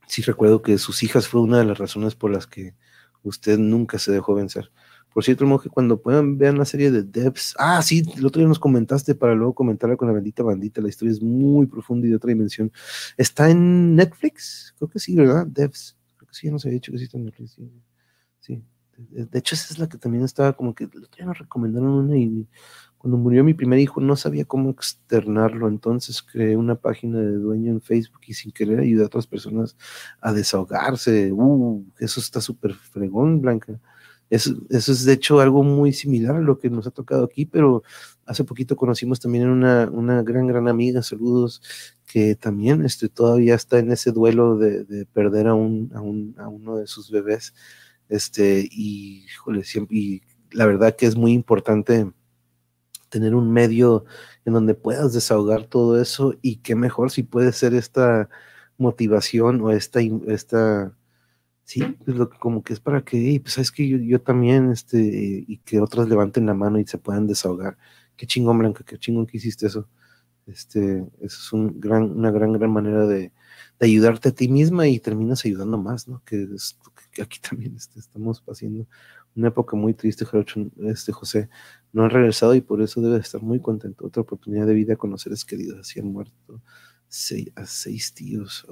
sí recuerdo que sus hijas fue una de las razones por las que usted nunca se dejó vencer. Por cierto, monje, cuando puedan vean la serie de Devs. Ah, sí, el otro día nos comentaste para luego comentarla con la bendita bandita. La historia es muy profunda y de otra dimensión. Está en Netflix, creo que sí, ¿verdad? Devs sí, ya nos había dicho que sí está en Sí. De, hecho, esa es la que también estaba como que ya nos recomendaron una y cuando murió mi primer hijo no sabía cómo externarlo, entonces creé una página de dueño en Facebook y sin querer ayudar a otras personas a desahogarse. Uh, eso está súper fregón, Blanca. Eso, eso, es de hecho algo muy similar a lo que nos ha tocado aquí, pero hace poquito conocimos también una, una gran, gran amiga, saludos, que también este, todavía está en ese duelo de, perder a, un, a, un, a, uno de sus bebés. Este, y, siempre, y la verdad que es muy importante tener un medio en donde puedas desahogar todo eso y qué mejor si puede ser esta motivación o esta, esta sí, pues lo, como que es para que, pues sabes que yo, yo, también, este, y que otras levanten la mano y se puedan desahogar. Qué chingón, Blanca, qué chingón que hiciste eso. Este, es un gran, una gran, gran manera de, de ayudarte a ti misma y terminas ayudando más, ¿no? Que, es, que aquí también este, estamos pasando una época muy triste, este José. No han regresado y por eso debe estar muy contento. Otra oportunidad de vida con los seres queridos. Así han muerto seis, a seis tíos.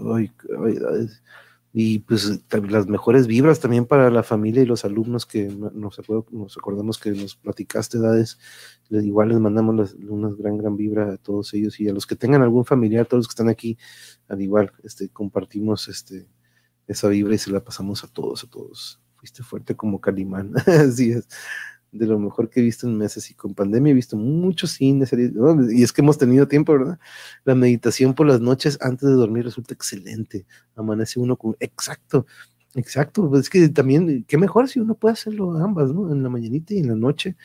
Y pues las mejores vibras también para la familia y los alumnos que nos, nos acordamos que nos platicaste, edades. Igual les mandamos una gran, gran vibra a todos ellos y a los que tengan algún familiar, todos los que están aquí, al igual, este, compartimos este, esa vibra y se la pasamos a todos, a todos. Fuiste fuerte como Calimán, así es de lo mejor que he visto en meses y con pandemia he visto muchos cines y es que hemos tenido tiempo, ¿verdad? La meditación por las noches antes de dormir resulta excelente. Amanece uno con, exacto, exacto, pues es que también, qué mejor si uno puede hacerlo ambas, ¿no? En la mañanita y en la noche,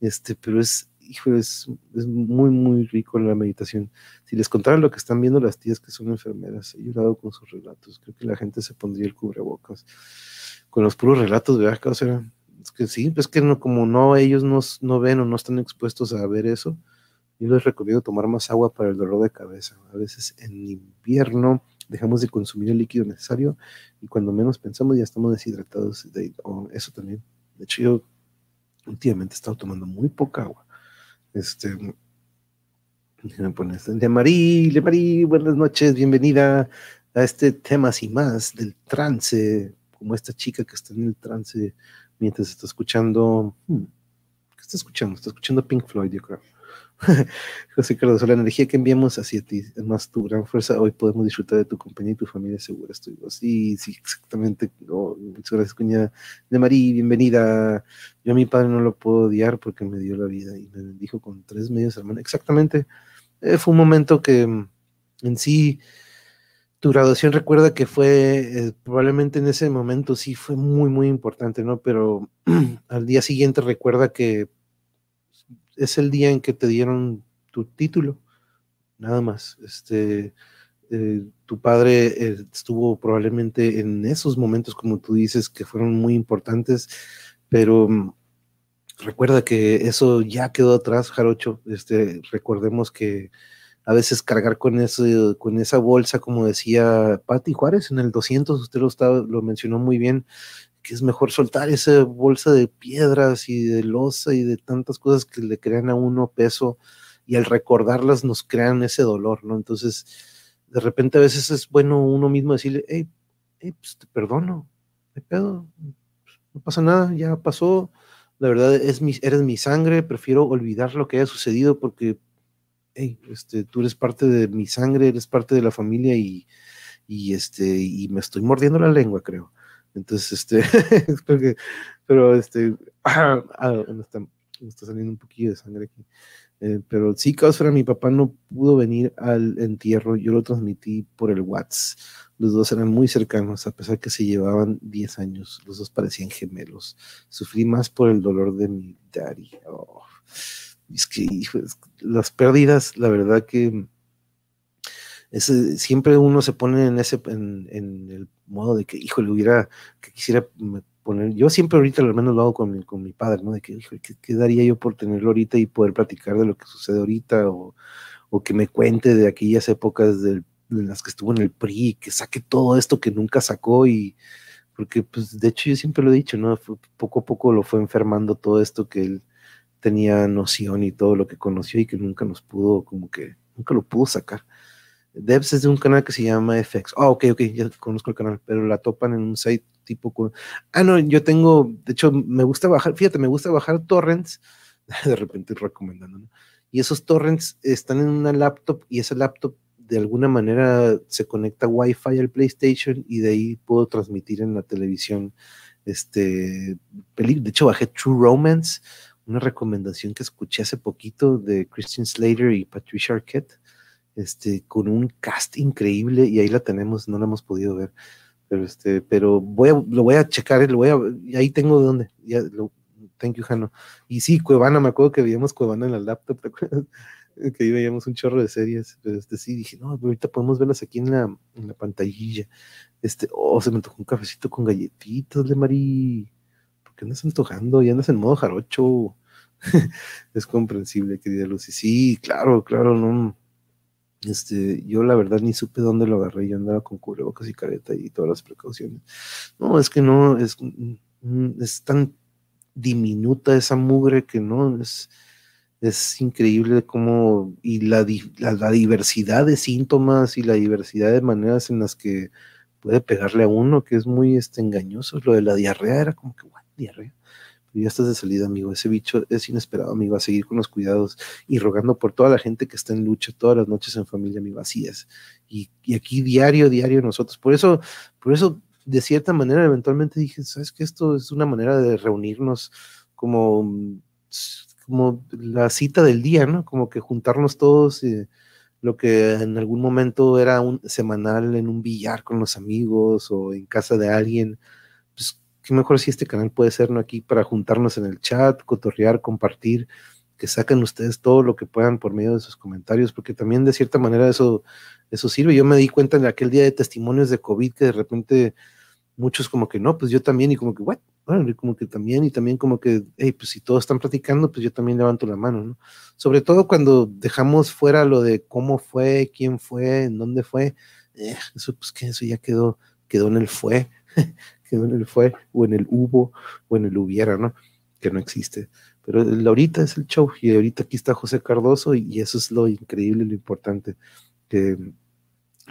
este, pero es, hijo, es, muy, muy rico la meditación. Si les contara lo que están viendo las tías que son enfermeras, he llorado con sus relatos, creo que la gente se pondría el cubrebocas con los puros relatos, ¿verdad? O sea, es que sí, pues que no, como no, ellos no, no ven o no están expuestos a ver eso, yo les recomiendo tomar más agua para el dolor de cabeza. A veces en invierno dejamos de consumir el líquido necesario y cuando menos pensamos ya estamos deshidratados. De, eso también. De hecho, yo últimamente he estado tomando muy poca agua. Este, me pones de Marí, de Marí, buenas noches, bienvenida a este tema y más del trance, como esta chica que está en el trance mientras está escuchando. Hmm, ¿Qué está escuchando? Está escuchando Pink Floyd, yo creo. José Carlos, la energía que enviamos hacia ti es más tu gran fuerza. Hoy podemos disfrutar de tu compañía y tu familia segura. Estoy sí, sí, exactamente. Muchas gracias, cuñada de Marí, bienvenida. Yo a mi padre no lo puedo odiar porque me dio la vida y me bendijo con tres medios hermanos. Exactamente. Eh, fue un momento que mm, en sí tu graduación recuerda que fue eh, probablemente en ese momento sí fue muy muy importante, ¿no? Pero al día siguiente recuerda que es el día en que te dieron tu título, nada más. Este, eh, tu padre eh, estuvo probablemente en esos momentos, como tú dices, que fueron muy importantes, pero mm, recuerda que eso ya quedó atrás, Jarocho. Este, recordemos que a veces cargar con, eso, con esa bolsa, como decía Patti Juárez en el 200, usted lo, estaba, lo mencionó muy bien, que es mejor soltar esa bolsa de piedras y de losa y de tantas cosas que le crean a uno peso y al recordarlas nos crean ese dolor, ¿no? Entonces, de repente a veces es bueno uno mismo decirle, hey, pues te perdono, me pedo, no pasa nada, ya pasó, la verdad es mi, eres mi sangre, prefiero olvidar lo que haya sucedido porque este, tú eres parte de mi sangre, eres parte de la familia y, y este, y me estoy mordiendo la lengua, creo. Entonces, este, pero este, ah, me, está, saliendo un poquillo de sangre aquí. Eh, pero sí, causa, mi papá no pudo venir al entierro, yo lo transmití por el WhatsApp. Los dos eran muy cercanos, a pesar que se llevaban 10 años. Los dos parecían gemelos. Sufrí más por el dolor de mi daddy. Oh es que las pérdidas, la verdad que siempre uno se pone en ese en, el modo de que, hijo, le hubiera, que quisiera poner, yo siempre ahorita al menos lo hago con mi, con mi padre, ¿no? De que, hijo, ¿qué, daría yo por tenerlo ahorita y poder platicar de lo que sucede ahorita o, que me cuente de aquellas épocas en las que estuvo en el PRI, que saque todo esto que nunca sacó y porque pues de hecho yo siempre lo he dicho, ¿no? poco a poco lo fue enfermando todo esto que él tenía noción y todo lo que conoció y que nunca nos pudo, como que, nunca lo pudo sacar. Devs es de un canal que se llama FX. Ah, ok, ok, ya conozco el canal, pero la topan en un site tipo. Con... Ah, no, yo tengo, de hecho, me gusta bajar, fíjate, me gusta bajar torrents, de repente recomendando, ¿no? Y esos torrents están en una laptop y esa laptop de alguna manera se conecta Wi-Fi al PlayStation y de ahí puedo transmitir en la televisión. Este, de hecho, bajé True Romance una recomendación que escuché hace poquito de Christian Slater y Patricia Arquette, este, con un cast increíble y ahí la tenemos, no la hemos podido ver, pero este, pero voy a, lo voy a checar, lo voy a, ahí tengo de dónde, ya, lo, thank you, Jano. Y sí, Cuevana, me acuerdo que veíamos Cuevana en la laptop, ¿te acuerdas? que ahí veíamos un chorro de series, pero este sí, dije, no, ahorita podemos verlas aquí en la, en la pantallilla. Este, oh, se me tocó un cafecito con galletitas de Mari. ¿Por qué andas antojando? Y andas en modo jarocho. es comprensible, querida Lucy. Sí, claro, claro, no. Este, yo la verdad ni supe dónde lo agarré, yo andaba con cubrebocas y careta y todas las precauciones. No, es que no, es, es tan diminuta esa mugre que no, es, es increíble cómo, y la, la, diversidad de síntomas y la diversidad de maneras en las que puede pegarle a uno, que es muy este, engañoso. Lo de la diarrea era como que, what, diarrea ya estás de salida, amigo. Ese bicho es inesperado, amigo. A seguir con los cuidados y rogando por toda la gente que está en lucha todas las noches en familia, amigo. Así es. Y, aquí diario, diario nosotros. Por eso, por eso, de cierta manera, eventualmente dije, ¿sabes qué? Esto es una manera de reunirnos como, como la cita del día, ¿no? Como que juntarnos todos. y lo que en algún momento era un semanal en un billar con los amigos o en casa de alguien qué mejor si este canal puede ser aquí para juntarnos en el chat, cotorrear, compartir, que saquen ustedes todo lo que puedan por medio de sus comentarios, porque también de cierta manera eso, eso sirve. Yo me di cuenta en aquel día de testimonios de COVID que de repente muchos como que no, pues yo también, y como que, what? Bueno, y como que también, y también como que, hey, pues si todos están platicando, pues yo también levanto la mano, ¿no? Sobre todo cuando dejamos fuera lo de cómo fue, quién fue, en dónde fue, eh, eso pues que eso ya quedó, quedó en el fue, que en el fue, o en el hubo, o en el hubiera, ¿no? Que no existe. Pero el ahorita es el show, y ahorita aquí está José Cardoso, y, eso es lo increíble, lo importante, que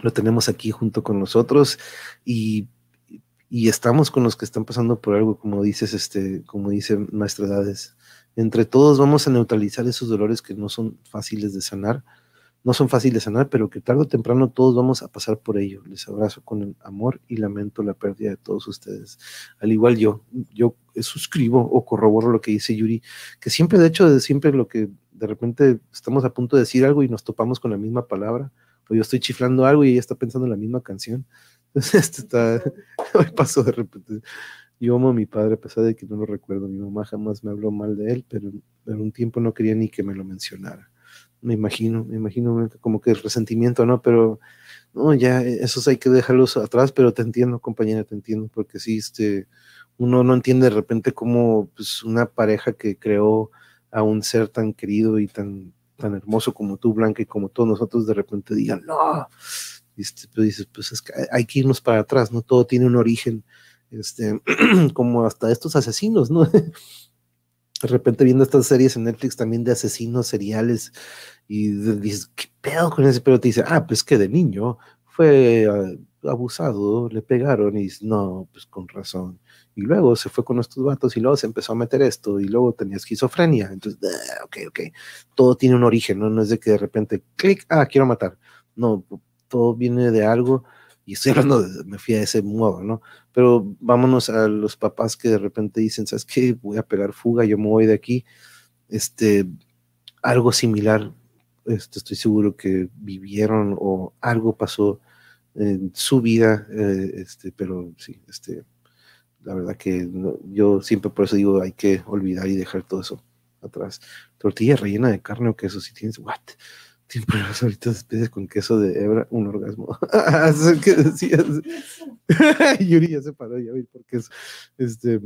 lo tenemos aquí junto con nosotros, y, estamos con los que están pasando por algo, como dices, este, como dice Maestra Edades. Entre todos vamos a neutralizar esos dolores que no son fáciles de sanar, no son fáciles de sanar, pero que tarde o temprano todos vamos a pasar por ello. Les abrazo con el amor y lamento la pérdida de todos ustedes. Al igual yo, yo suscribo o corroboro lo que dice Yuri, que siempre, de hecho, siempre lo que de repente estamos a punto de decir algo y nos topamos con la misma palabra, o yo estoy chiflando algo y ella está pensando en la misma canción. Entonces, esto está, hoy pasó de repente. Yo amo a mi padre, a pesar de que no lo recuerdo. Mi mamá jamás me habló mal de él, pero en un tiempo no quería ni que me lo mencionara me imagino, me imagino como que el resentimiento, ¿no? Pero no, ya esos hay que dejarlos atrás, pero te entiendo, compañera, te entiendo, porque sí, este, uno no entiende de repente cómo pues, una pareja que creó a un ser tan querido y tan, tan hermoso como tú, Blanca, y como todos nosotros, de repente digan, no, este, pues dices, pues es que hay que irnos para atrás, ¿no? Todo tiene un origen, este, como hasta estos asesinos, ¿no? de repente viendo estas series en Netflix también de asesinos seriales y dices, ¿qué pedo con ese? Pero te dice, ah, pues que de niño fue ah, abusado, le pegaron y dice, no, pues con razón. Y luego se fue con estos vatos y luego se empezó a meter esto y luego tenía esquizofrenia. Entonces, ah, ok, ok, todo tiene un origen, ¿no? No es de que de repente, clic, ah, quiero matar. No, todo viene de algo y estoy hablando, de, me fui a ese modo, ¿no? Pero vámonos a los papás que de repente dicen, ¿sabes qué? Voy a pegar fuga, yo me voy de aquí. Este, algo similar, este, estoy seguro que vivieron o algo pasó en su vida, eh, este, pero sí, este, la verdad que yo siempre por eso digo, hay que olvidar y dejar todo eso atrás. Tortilla rellena de carne o queso, si tienes, what? Siempre las ahorita especies con queso de hebra, un orgasmo. Yuri ya se paró, ya vi por qué es. Este,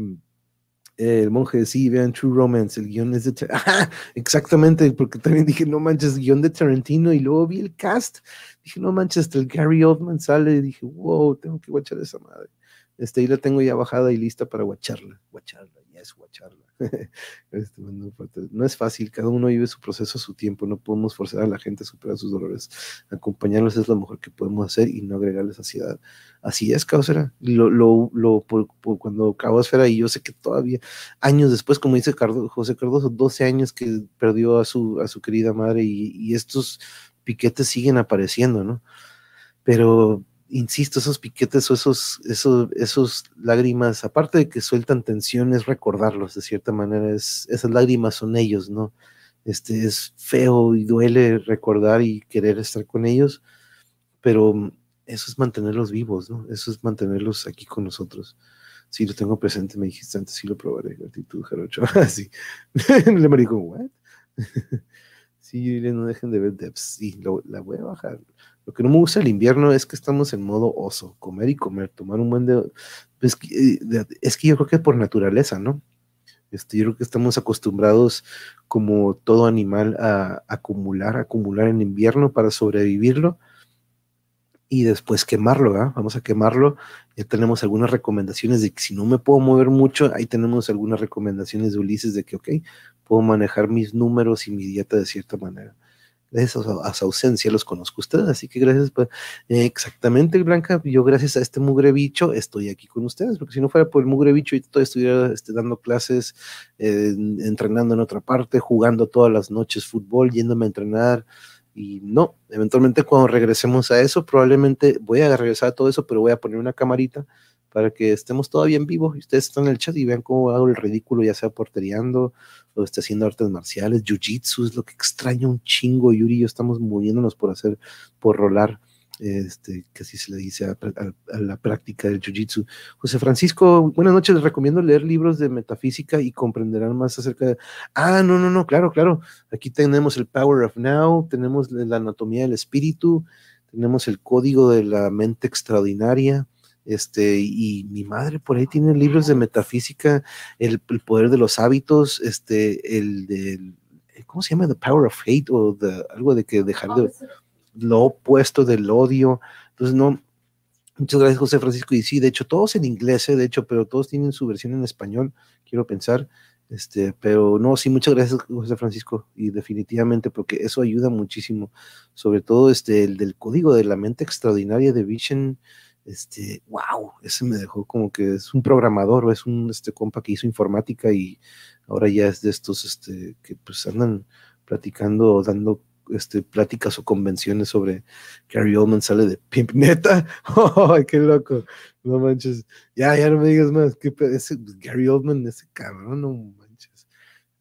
el monje, sí, vean True Romance, el guion es de. exactamente, porque también dije, no manches, guion de Tarantino, y luego vi el cast. Dije, no manches, hasta el Gary Oldman sale, y dije, wow, tengo que guachar esa madre. Este, ahí la tengo ya bajada y lista para guacharla. Guacharla, ya es guacharla. Este, no es fácil, cada uno vive su proceso a su tiempo, no podemos forzar a la gente a superar sus dolores. Acompañarlos es lo mejor que podemos hacer y no agregarles ansiedad. Así es, Caosfera. Lo, lo, lo, por, cuando Caosfera, y yo sé que todavía, años después, como dice José Cardoso, 12 años que perdió a su, a su querida madre y estos piquetes siguen apareciendo, ¿no? Pero insisto, esos piquetes o esos, esos, esos lágrimas, aparte de que sueltan tensión, es recordarlos de cierta manera, es, esas lágrimas son ellos, ¿no? Este, es feo y duele recordar y querer estar con ellos, pero eso es mantenerlos vivos, ¿no? Eso es mantenerlos aquí con nosotros. Sí, lo tengo presente, me dijiste antes, sí lo probaré, gratitud, Jarocho. sí. Le me dijo, ¿what? sí, no dejen de ver Debs. Sí, la voy a bajar. Lo que no me gusta el invierno es que estamos en modo oso, comer y comer, tomar un buen de... Pues, eh, es que yo creo que por naturaleza, ¿no? Este, yo creo que estamos acostumbrados como todo animal a acumular, acumular en invierno para sobrevivirlo y después quemarlo, ¿verdad? Vamos a quemarlo. Ya tenemos algunas recomendaciones de que si no me puedo mover mucho, ahí tenemos algunas recomendaciones de Ulises de que, ok, puedo manejar mis números y mi dieta de cierta manera. Gracias a, su ausencia los conozco ustedes, así que gracias, exactamente, Blanca, yo gracias a este mugre bicho estoy aquí con ustedes, porque si no fuera por el mugre bicho y todavía estuviera este, dando clases, eh, entrenando en otra parte, jugando todas las noches fútbol, yéndome a entrenar, y no, eventualmente cuando regresemos a eso, probablemente voy a regresar a todo eso, pero voy a poner una camarita para que estemos todavía en vivo y ustedes están en el chat y vean cómo hago el ridículo, ya sea porteriando o esté haciendo artes marciales, jiu-jitsu es lo que extraña un chingo, Yuri y yo estamos muriéndonos por hacer, por rolar, este, que así se le dice a, la práctica del jiu-jitsu. José Francisco, buenas noches, les recomiendo leer libros de metafísica y comprenderán más acerca de... Ah, no, no, no, claro, claro, aquí tenemos el Power of Now, tenemos la anatomía del espíritu, tenemos el código de la mente extraordinaria, este, y mi madre por ahí tiene libros de metafísica, el, poder de los hábitos, este, el de, ¿cómo se llama? The Power of Hate o de, algo de que dejar de lo opuesto del odio. Entonces, no, muchas gracias José Francisco. Y sí, de hecho, todos en inglés, ¿eh? de hecho, pero todos tienen su versión en español, quiero pensar. Este, pero no, sí, muchas gracias, José Francisco, y definitivamente, porque eso ayuda muchísimo, sobre todo este, el del código de la mente extraordinaria de Vision, este, wow, ese me dejó como que es un programador o es un este compa que hizo informática y ahora ya es de estos este que pues andan platicando dando este pláticas o convenciones sobre Gary Oldman sale de Pimp Neta. ¡Ay, qué loco! No manches. Ya, ya no me digas más. ¿Qué, ese, Gary Oldman, ese cabrón, no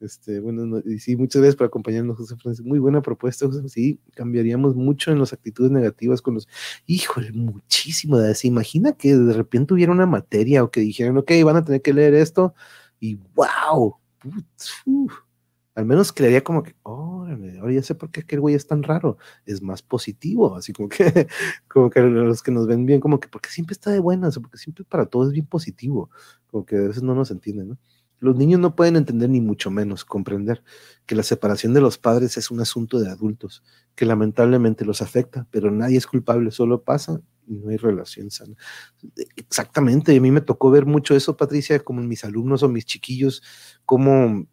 este, bueno, y sí, muchas gracias por acompañarnos, José Francisco. Muy buena propuesta, José. Sí, cambiaríamos mucho en las actitudes negativas con los. Híjole, muchísimo. ¿Se imagina que de repente hubiera una materia o que dijeran, ok, van a tener que leer esto y wow, al menos creería como que, órale, ahora ya sé por qué aquel güey es tan raro, es más positivo, así como que, como que los que nos ven bien, como que porque siempre está de buenas, porque siempre para todo es bien positivo, como que a veces no nos entienden, ¿no? Los niños no pueden entender ni mucho menos comprender que la separación de los padres es un asunto de adultos, que lamentablemente los afecta, pero nadie es culpable, solo pasa y no hay relación sana. Exactamente, a mí me tocó ver mucho eso, Patricia, como en mis alumnos o mis chiquillos, como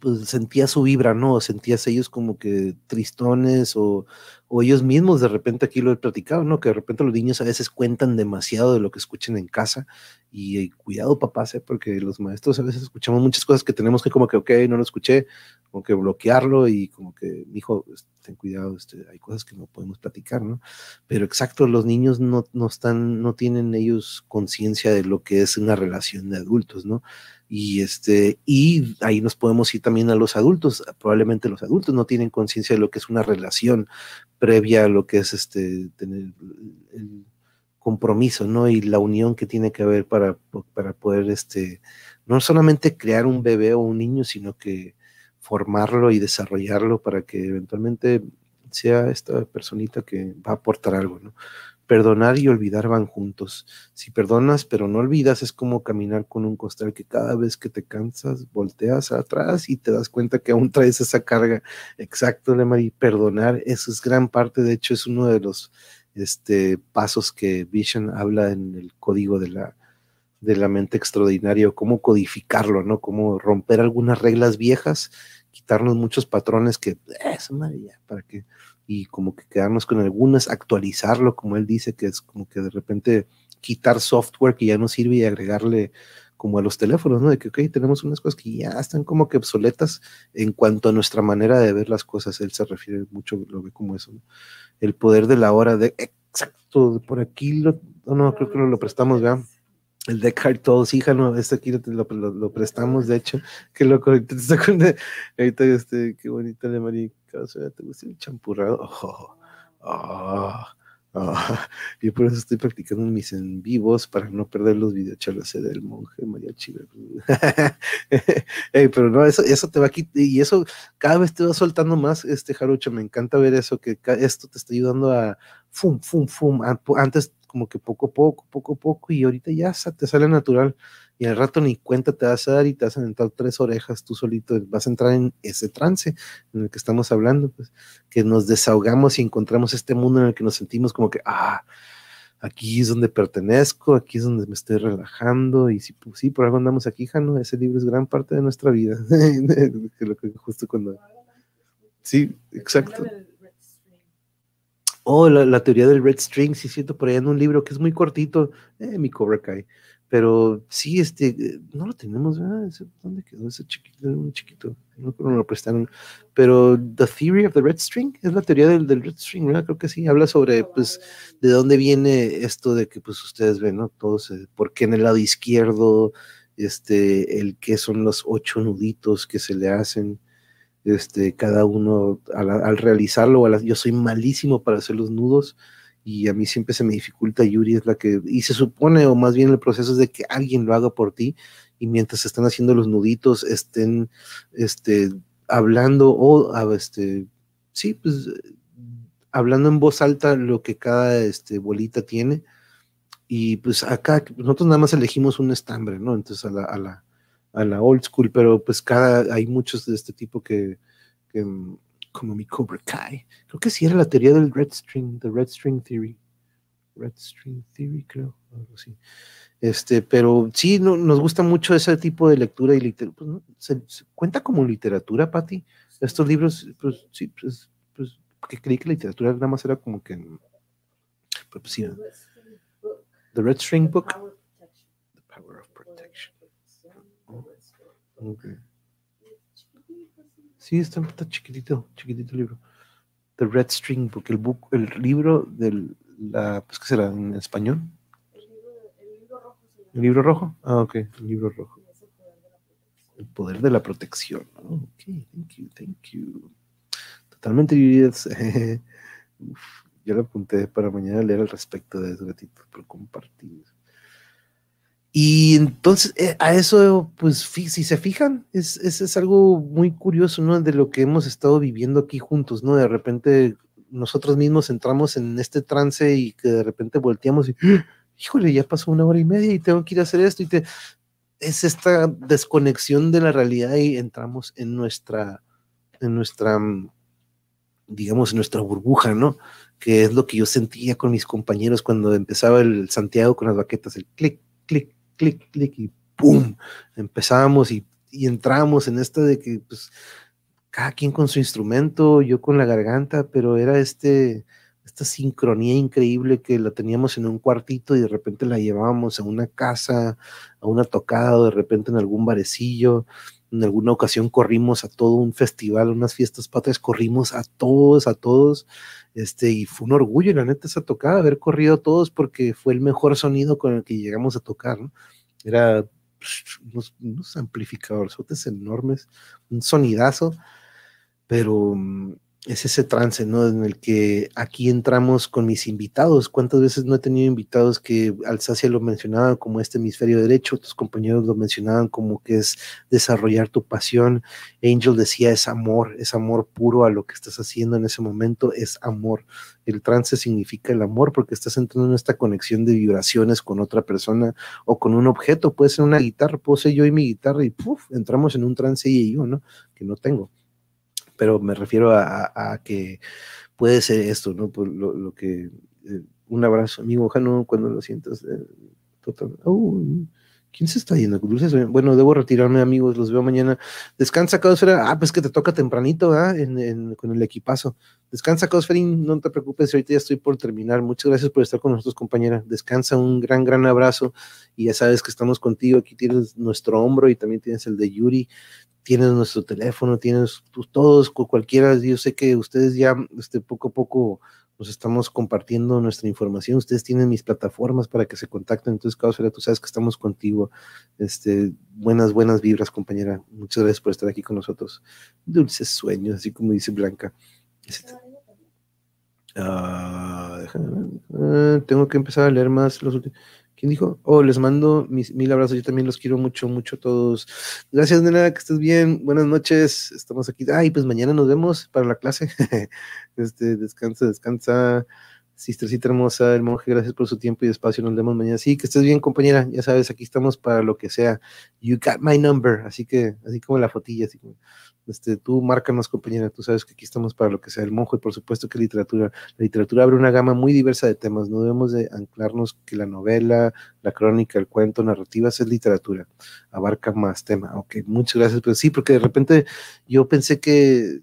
pues sentía su vibra, ¿no? Sentías ellos como que tristones o, o, ellos mismos de repente aquí lo he platicado, ¿no? Que de repente los niños a veces cuentan demasiado de lo que escuchan en casa y, cuidado papás, ¿eh? Porque los maestros a veces escuchamos muchas cosas que tenemos que como que, ok, no lo escuché, como que bloquearlo y como que, hijo, ten cuidado, este, hay cosas que no podemos platicar, ¿no? Pero exacto, los niños no, no están, no tienen ellos conciencia de lo que es una relación de adultos, ¿no? Y, este, y ahí nos podemos ir también a los adultos. Probablemente los adultos no tienen conciencia de lo que es una relación previa a lo que es este, tener el compromiso, ¿no? Y la unión que tiene que haber para, para poder, este, no solamente crear un bebé o un niño, sino que formarlo y desarrollarlo para que eventualmente sea esta personita que va a aportar algo, ¿no? Perdonar y olvidar van juntos. Si perdonas pero no olvidas, es como caminar con un costal que cada vez que te cansas, volteas atrás y te das cuenta que aún traes esa carga. Exacto, Lemari, perdonar, eso es gran parte, de hecho es uno de los este, pasos que Vision habla en el código de la, de la mente extraordinaria, cómo codificarlo, ¿no? Cómo romper algunas reglas viejas, quitarnos muchos patrones que, eh, esa madre para que y como que quedarnos con algunas, actualizarlo, como él dice, que es como que de repente quitar software que ya no sirve y agregarle como a los teléfonos, ¿no? De que, ok, tenemos unas cosas que ya están como que obsoletas en cuanto a nuestra manera de ver las cosas. Él se refiere mucho, lo ve como eso, ¿no? El poder de la hora de, exacto, por aquí lo, no, creo que lo, prestamos, ¿verdad? El de todos, hija, no, este aquí lo, lo, prestamos, de hecho, qué loco, ahorita ahorita este, qué bonita de marica, te gusta el champurrado, oh, oh, Ah, yo por eso estoy practicando mis en vivos para no perder los videochalos del monje María Chiva. pero no, eso, eso te va aquí y eso cada vez te va soltando más, este Jarocho. Me encanta ver eso, que esto te está ayudando a fum, fum, fum. Antes, como que poco a poco, poco a poco, y ahorita ya te sale natural y al rato ni cuenta te vas a dar y te vas a entrar tres orejas tú solito, vas a entrar en ese trance en el que estamos hablando, pues, que nos desahogamos y encontramos este mundo en el que nos sentimos como que, ah, aquí es donde pertenezco, aquí es donde me estoy relajando, y si pues, sí, por algo andamos aquí, Jano, ese libro es gran parte de nuestra vida, justo cuando... Sí, exacto. Oh, la, teoría del red string, sí siento por ahí en un libro que es muy cortito, eh, mi Cobra Kai. Pero sí, este, eh, no lo tenemos, ¿verdad? ¿Dónde quedó ese chiquito? Un chiquito, no creo que lo prestaron. Pero The Theory of the Red String, es la teoría del, del, Red String, ¿verdad? Creo que sí, habla sobre, pues, de dónde viene esto de que, pues, ustedes ven, ¿no? Todos, eh, porque en el lado izquierdo, este, el que son los ocho nuditos que se le hacen, este, cada uno al, realizarlo, yo soy malísimo para hacer los nudos, y a mí siempre se me dificulta, Yuri es la que, y se supone, o más bien el proceso es de que alguien lo haga por ti, y mientras están haciendo los nuditos, estén este, hablando o, este, sí, pues hablando en voz alta lo que cada este, bolita tiene, y pues acá nosotros nada más elegimos un estambre, ¿no? Entonces a la, a la, a la old school, pero pues cada, hay muchos de este tipo que, que como mi Cobra Kai. Creo que sí era la teoría del Red String, the Red String Theory. Red String Theory, creo, algo así. Este, pero sí, no, nos gusta mucho ese tipo de lectura y literatura. Pues, ¿Se, cuenta como literatura, Patti? Estos libros, pues sí, pues, pues, que creí que la literatura nada más era como que. Pues, sí, The Red String Book. The Power of Protection. Okay. Sí, está, chiquitito, chiquitito el libro. The Red String Book, el, book, el libro del, la, pues, ¿qué será en español? El libro, rojo. Ah, ok, el libro rojo. El poder de la protección. ok, thank you, thank you. Totalmente yo lo apunté para mañana leer al respecto de eso, gatito, por compartir. Y entonces, eh, a eso, pues, si se fijan, es, es, algo muy curioso, ¿no? De lo que hemos estado viviendo aquí juntos, ¿no? De repente nosotros mismos entramos en este trance y que de repente volteamos y, ¡Ah! híjole, ya pasó una hora y media y tengo que ir a hacer esto y te... Es esta desconexión de la realidad y entramos en nuestra, en nuestra, digamos, en nuestra burbuja, ¿no? Que es lo que yo sentía con mis compañeros cuando empezaba el Santiago con las baquetas, el clic, clic, clic, clic y ¡pum! Empezamos y, y entramos en esta de que, pues, cada quien con su instrumento, yo con la garganta, pero era este, esta sincronía increíble que la teníamos en un cuartito y de repente la llevábamos a una casa, a una tocada, o de repente en algún barecillo. En alguna ocasión corrimos a todo un festival, unas fiestas patrias, corrimos a todos, a todos, este, y fue un orgullo, la neta, esa tocada, haber corrido a todos porque fue el mejor sonido con el que llegamos a tocar, ¿no? Era pues, unos, unos amplificadores enormes, un sonidazo, pero mm, es ese trance, ¿no? En el que aquí entramos con mis invitados. ¿Cuántas veces no he tenido invitados que Alsacia lo mencionaba como este hemisferio derecho? Tus compañeros lo mencionaban como que es desarrollar tu pasión. Angel decía es amor, es amor puro a lo que estás haciendo en ese momento, es amor. El trance significa el amor porque estás entrando en esta conexión de vibraciones con otra persona o con un objeto. Puede ser una guitarra, puedo ser yo y mi guitarra y ¡puf! entramos en un trance y yo, ¿no? Que no tengo pero me refiero a, que puede ser esto, ¿no? Por lo, que eh, un abrazo, amigo, ojalá cuando lo sientas. Eh, total. ¿Quién se está yendo? Bueno, debo retirarme, amigos. Los veo mañana. Descansa, Caosfera. Ah, pues que te toca tempranito, ¿ah? con el equipazo. Descansa, Caosferín. No te preocupes, ahorita ya estoy por terminar. Muchas gracias por estar con nosotros, compañera. Descansa, un gran, gran abrazo. Y ya sabes que estamos contigo. Aquí tienes nuestro hombro y también tienes el de Yuri tienes nuestro teléfono, tienes todos, cualquiera, yo sé que ustedes ya este, poco a poco nos estamos compartiendo nuestra información. Ustedes tienen mis plataformas para que se contacten. Entonces, Caosfera, tú sabes que estamos contigo. Este, buenas, buenas vibras, compañera. Muchas gracias por estar aquí con nosotros. Dulces sueños, así como dice Blanca. Ah, ah, tengo que empezar a leer más los últimos. ¿Quién dijo? Oh, les mando mis mil abrazos. Yo también los quiero mucho, mucho a todos. Gracias, nena, que estés bien. Buenas noches. Estamos aquí. Ay, pues mañana nos vemos para la clase. este, descansa, descansa. Sistercita hermosa, el monje, gracias por su tiempo y espacio. Nos vemos mañana. Sí, que estés bien, compañera. Ya sabes, aquí estamos para lo que sea. You got my number. Así que, así como la fotilla, así como. Este, tú márcanos, compañera, tú sabes que aquí estamos para lo que sea el monjo y por supuesto que literatura. La literatura abre una gama muy diversa de temas, no debemos de anclarnos que la novela, la crónica, el cuento, narrativas es literatura, abarca más tema. Ok, muchas gracias, pero sí, porque de repente yo pensé que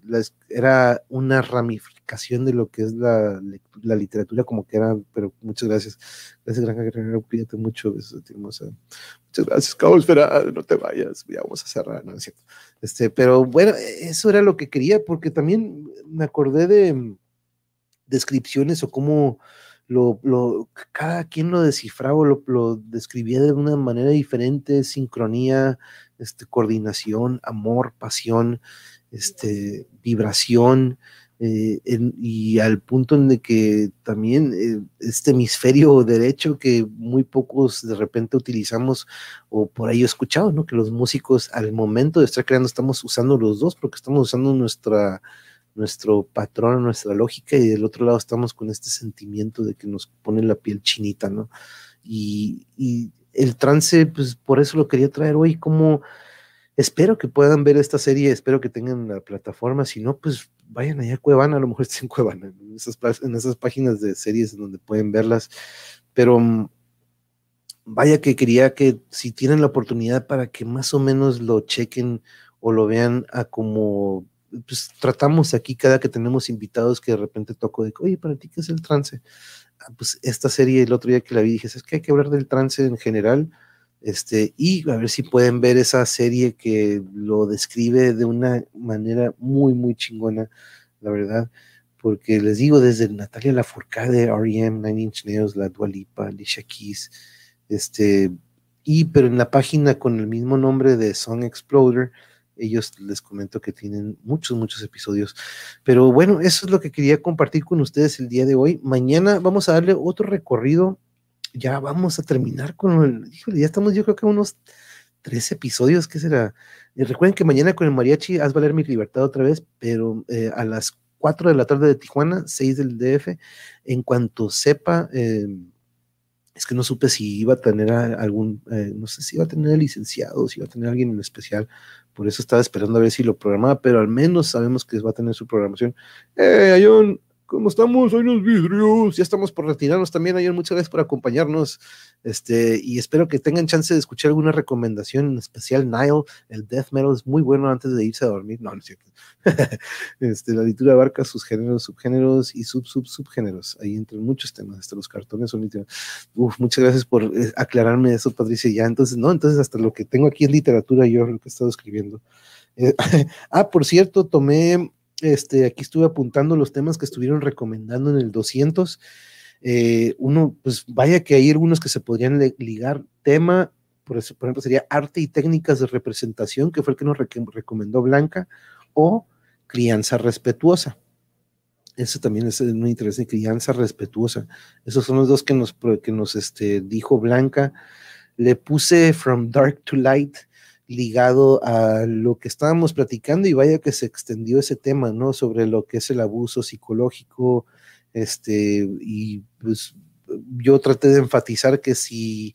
era una ramificación de lo que es la, literatura, como que era, pero muchas gracias. Gracias, Granja Guerrero, cuídate mucho. Muchas gracias, Cabo, espera, no te vayas, ya vamos a cerrar, ¿no es cierto? Este, pero bueno, eso era lo que quería, porque también me acordé de descripciones o cómo lo, lo, cada quien lo descifraba, lo, lo, describía de una manera diferente, sincronía, este, coordinación, amor, pasión, este, vibración, eh, y al punto en de que también eh, este hemisferio derecho que muy pocos de repente utilizamos, o por ahí he escuchado, ¿no? Que los músicos al momento de estar creando estamos usando los dos porque estamos usando nuestra nuestro patrón, nuestra lógica, y del otro lado estamos con este sentimiento de que nos pone la piel chinita, ¿no? Y, y el trance, pues por eso lo quería traer hoy, como espero que puedan ver esta serie, espero que tengan la plataforma, si no, pues vayan allá a Cuevana, a lo mejor está en Cuevana, en esas, páginas de series donde pueden verlas, pero mm, vaya que quería que si tienen la oportunidad para que más o menos lo chequen o lo vean a como pues, tratamos aquí cada que tenemos invitados que de repente toco de, oye, para ti, ¿qué es el trance? Ah, pues esta serie el otro día que la vi dije, es que hay que hablar del trance en general, este, y a ver si pueden ver esa serie que lo describe de una manera muy, muy chingona, la verdad, porque les digo, desde Natalia Lafourcade, R.E.M., Nine Inch Nails, La Dualipa, Alicia Keys, este, y pero en la página con el mismo nombre de Song Exploder, ellos les comento que tienen muchos, muchos episodios. Pero bueno, eso es lo que quería compartir con ustedes el día de hoy. Mañana vamos a darle otro recorrido ya vamos a terminar con el, híjole, ya estamos yo creo que unos tres episodios, ¿qué será? Recuerden que mañana con el mariachi haz valer mi libertad otra vez, pero eh, a las 4 de la tarde de Tijuana, 6 del DF, en cuanto sepa, em, es que no supe si iba a tener algún, eh, no sé si iba a tener licenciado, si iba a tener alguien en especial, por eso estaba esperando a ver si lo programaba, pero al menos sabemos que va a tener su programación. Eh, hay un, ¿Cómo estamos? Hoy los vidrios. Ya estamos por retirarnos también. Ayer, muchas gracias por acompañarnos. Este, y espero que tengan chance de escuchar alguna recomendación, en especial Nile. El death metal es muy bueno antes de irse a dormir. No, no es cierto. este, la literatura abarca sus géneros, subgéneros y sub, sub, subgéneros. Ahí entran muchos temas. Hasta los cartones son Uf, muchas gracias por eh, aclararme eso, Patricia. Ya, entonces, no, entonces hasta lo que tengo aquí es literatura, yo lo que he estado escribiendo. Eh, ah, por cierto, tomé este, aquí estuve apuntando los temas que estuvieron recomendando en el 200. Eh, uno, pues vaya que hay algunos que se podrían ligar. Tema, por, eso, por ejemplo, sería arte y técnicas de representación, que fue el que nos recomendó Blanca, o crianza respetuosa. Eso también es muy interesante, crianza respetuosa. Esos son los dos que nos, que nos este, dijo Blanca. Le puse From Dark to Light, ligado a lo que estábamos platicando y vaya que se extendió ese tema, ¿no? Sobre lo que es el abuso psicológico, este, y pues yo traté de enfatizar que si,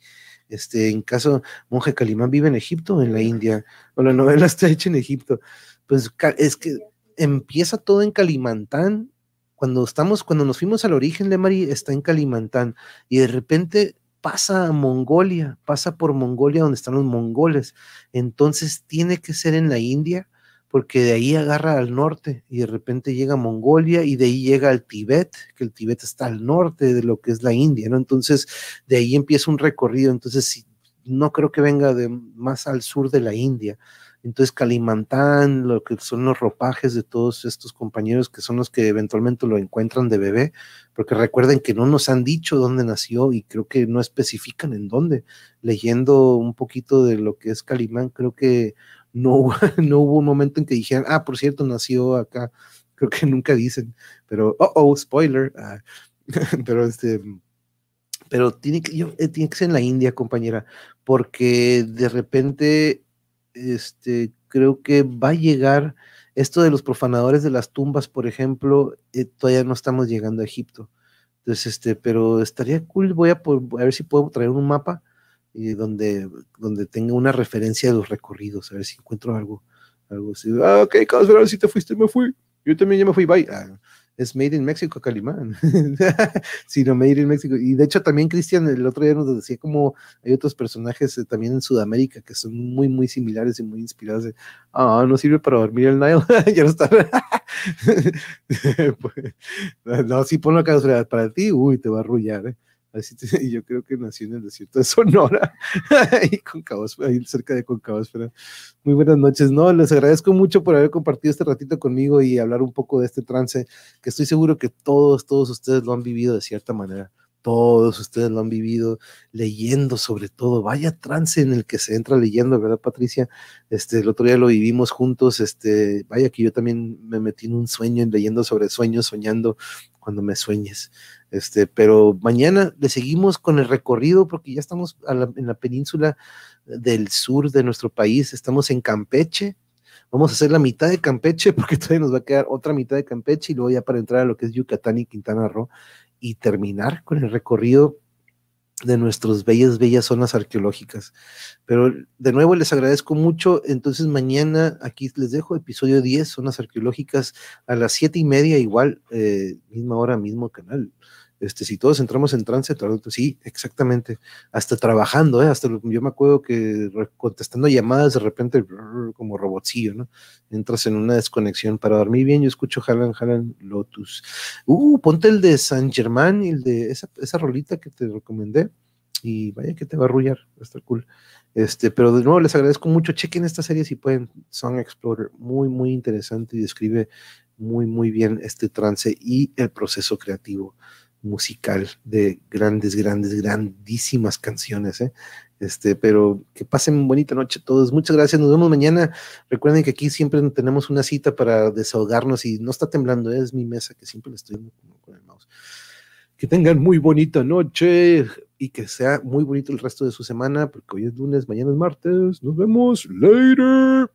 este, en caso, Monje Calimán vive en Egipto o en la India, o la novela está hecha en Egipto, pues es que empieza todo en Calimantán, cuando estamos, cuando nos fuimos al origen de Mari, está en Calimantán, y de repente pasa a Mongolia, pasa por Mongolia donde están los mongoles. Entonces tiene que ser en la India, porque de ahí agarra al norte y de repente llega a Mongolia y de ahí llega al Tíbet, que el Tíbet está al norte de lo que es la India, ¿no? Entonces de ahí empieza un recorrido. Entonces no creo que venga de más al sur de la India. Entonces Calimantán, lo que son los ropajes de todos estos compañeros que son los que eventualmente lo encuentran de bebé, porque recuerden que no nos han dicho dónde nació y creo que no especifican en dónde. Leyendo un poquito de lo que es Calimán, creo que no, no hubo un momento en que dijeran, ah, por cierto, nació acá. Creo que nunca dicen, pero, oh, oh, spoiler. Ah, pero este, pero tiene que, yo, eh, tiene que ser en la India, compañera, porque de repente, este, creo que va a llegar esto de los profanadores de las tumbas, por ejemplo, eh, todavía no estamos llegando a Egipto. Entonces, este, pero estaría cool, voy a, ver si puedo traer un mapa y donde, donde tenga una referencia de los recorridos, a ver si encuentro algo, algo así. Ah, ok, si te fuiste, me fui. Yo también ya me fui, bye. Ah, es Made in Mexico Calimán, sino Made in Mexico. Y de hecho también Cristian el otro día nos decía como hay otros personajes eh, también en Sudamérica que son muy, muy similares y muy inspirados. ah, no sirve para dormir el Nile, ya no está. Pues, no, si ponlo acá para ti, uy, te va a arrullar. ¿eh? Y yo creo que nació en el desierto de Sonora, ahí, con cerca de Concabosfera. Muy buenas noches, no, les agradezco mucho por haber compartido este ratito conmigo y hablar un poco de este trance, que estoy seguro que todos, todos ustedes lo han vivido de cierta manera. Todos ustedes lo han vivido leyendo sobre todo. Vaya trance en el que se entra leyendo, ¿verdad, Patricia? Este, el otro día lo vivimos juntos. Este, vaya que yo también me metí en un sueño, leyendo sobre sueños, soñando cuando me sueñes. Este, pero mañana le seguimos con el recorrido porque ya estamos en la península del sur de nuestro país, estamos en Campeche. Vamos a hacer la mitad de Campeche porque todavía nos va a quedar otra mitad de Campeche y luego ya para entrar a lo que es Yucatán y Quintana Roo y terminar con el recorrido de nuestras bellas, bellas zonas arqueológicas. Pero de nuevo les agradezco mucho. Entonces mañana aquí les dejo episodio 10, zonas arqueológicas, a las siete y media, igual, eh, misma hora, mismo canal. Este, si todos entramos en trance, sí, exactamente, hasta trabajando, ¿eh? hasta yo me acuerdo que contestando llamadas de repente como robotcillo, ¿no? Entras en una desconexión para dormir bien, yo escucho Jalan, Jalan Lotus. Uh, ponte el de San Germán y el de esa, esa rolita que te recomendé y vaya que te va a arrullar, va a estar cool. Este, pero de nuevo les agradezco mucho, chequen esta serie si pueden, Song Explorer, muy, muy interesante y describe muy, muy bien este trance y el proceso creativo musical de grandes, grandes, grandísimas canciones, ¿eh? Este, pero que pasen bonita noche todos. Muchas gracias. Nos vemos mañana. Recuerden que aquí siempre tenemos una cita para desahogarnos y no está temblando, ¿eh? es mi mesa que siempre le estoy con el mouse. Que tengan muy bonita noche y que sea muy bonito el resto de su semana, porque hoy es lunes, mañana es martes. Nos vemos later.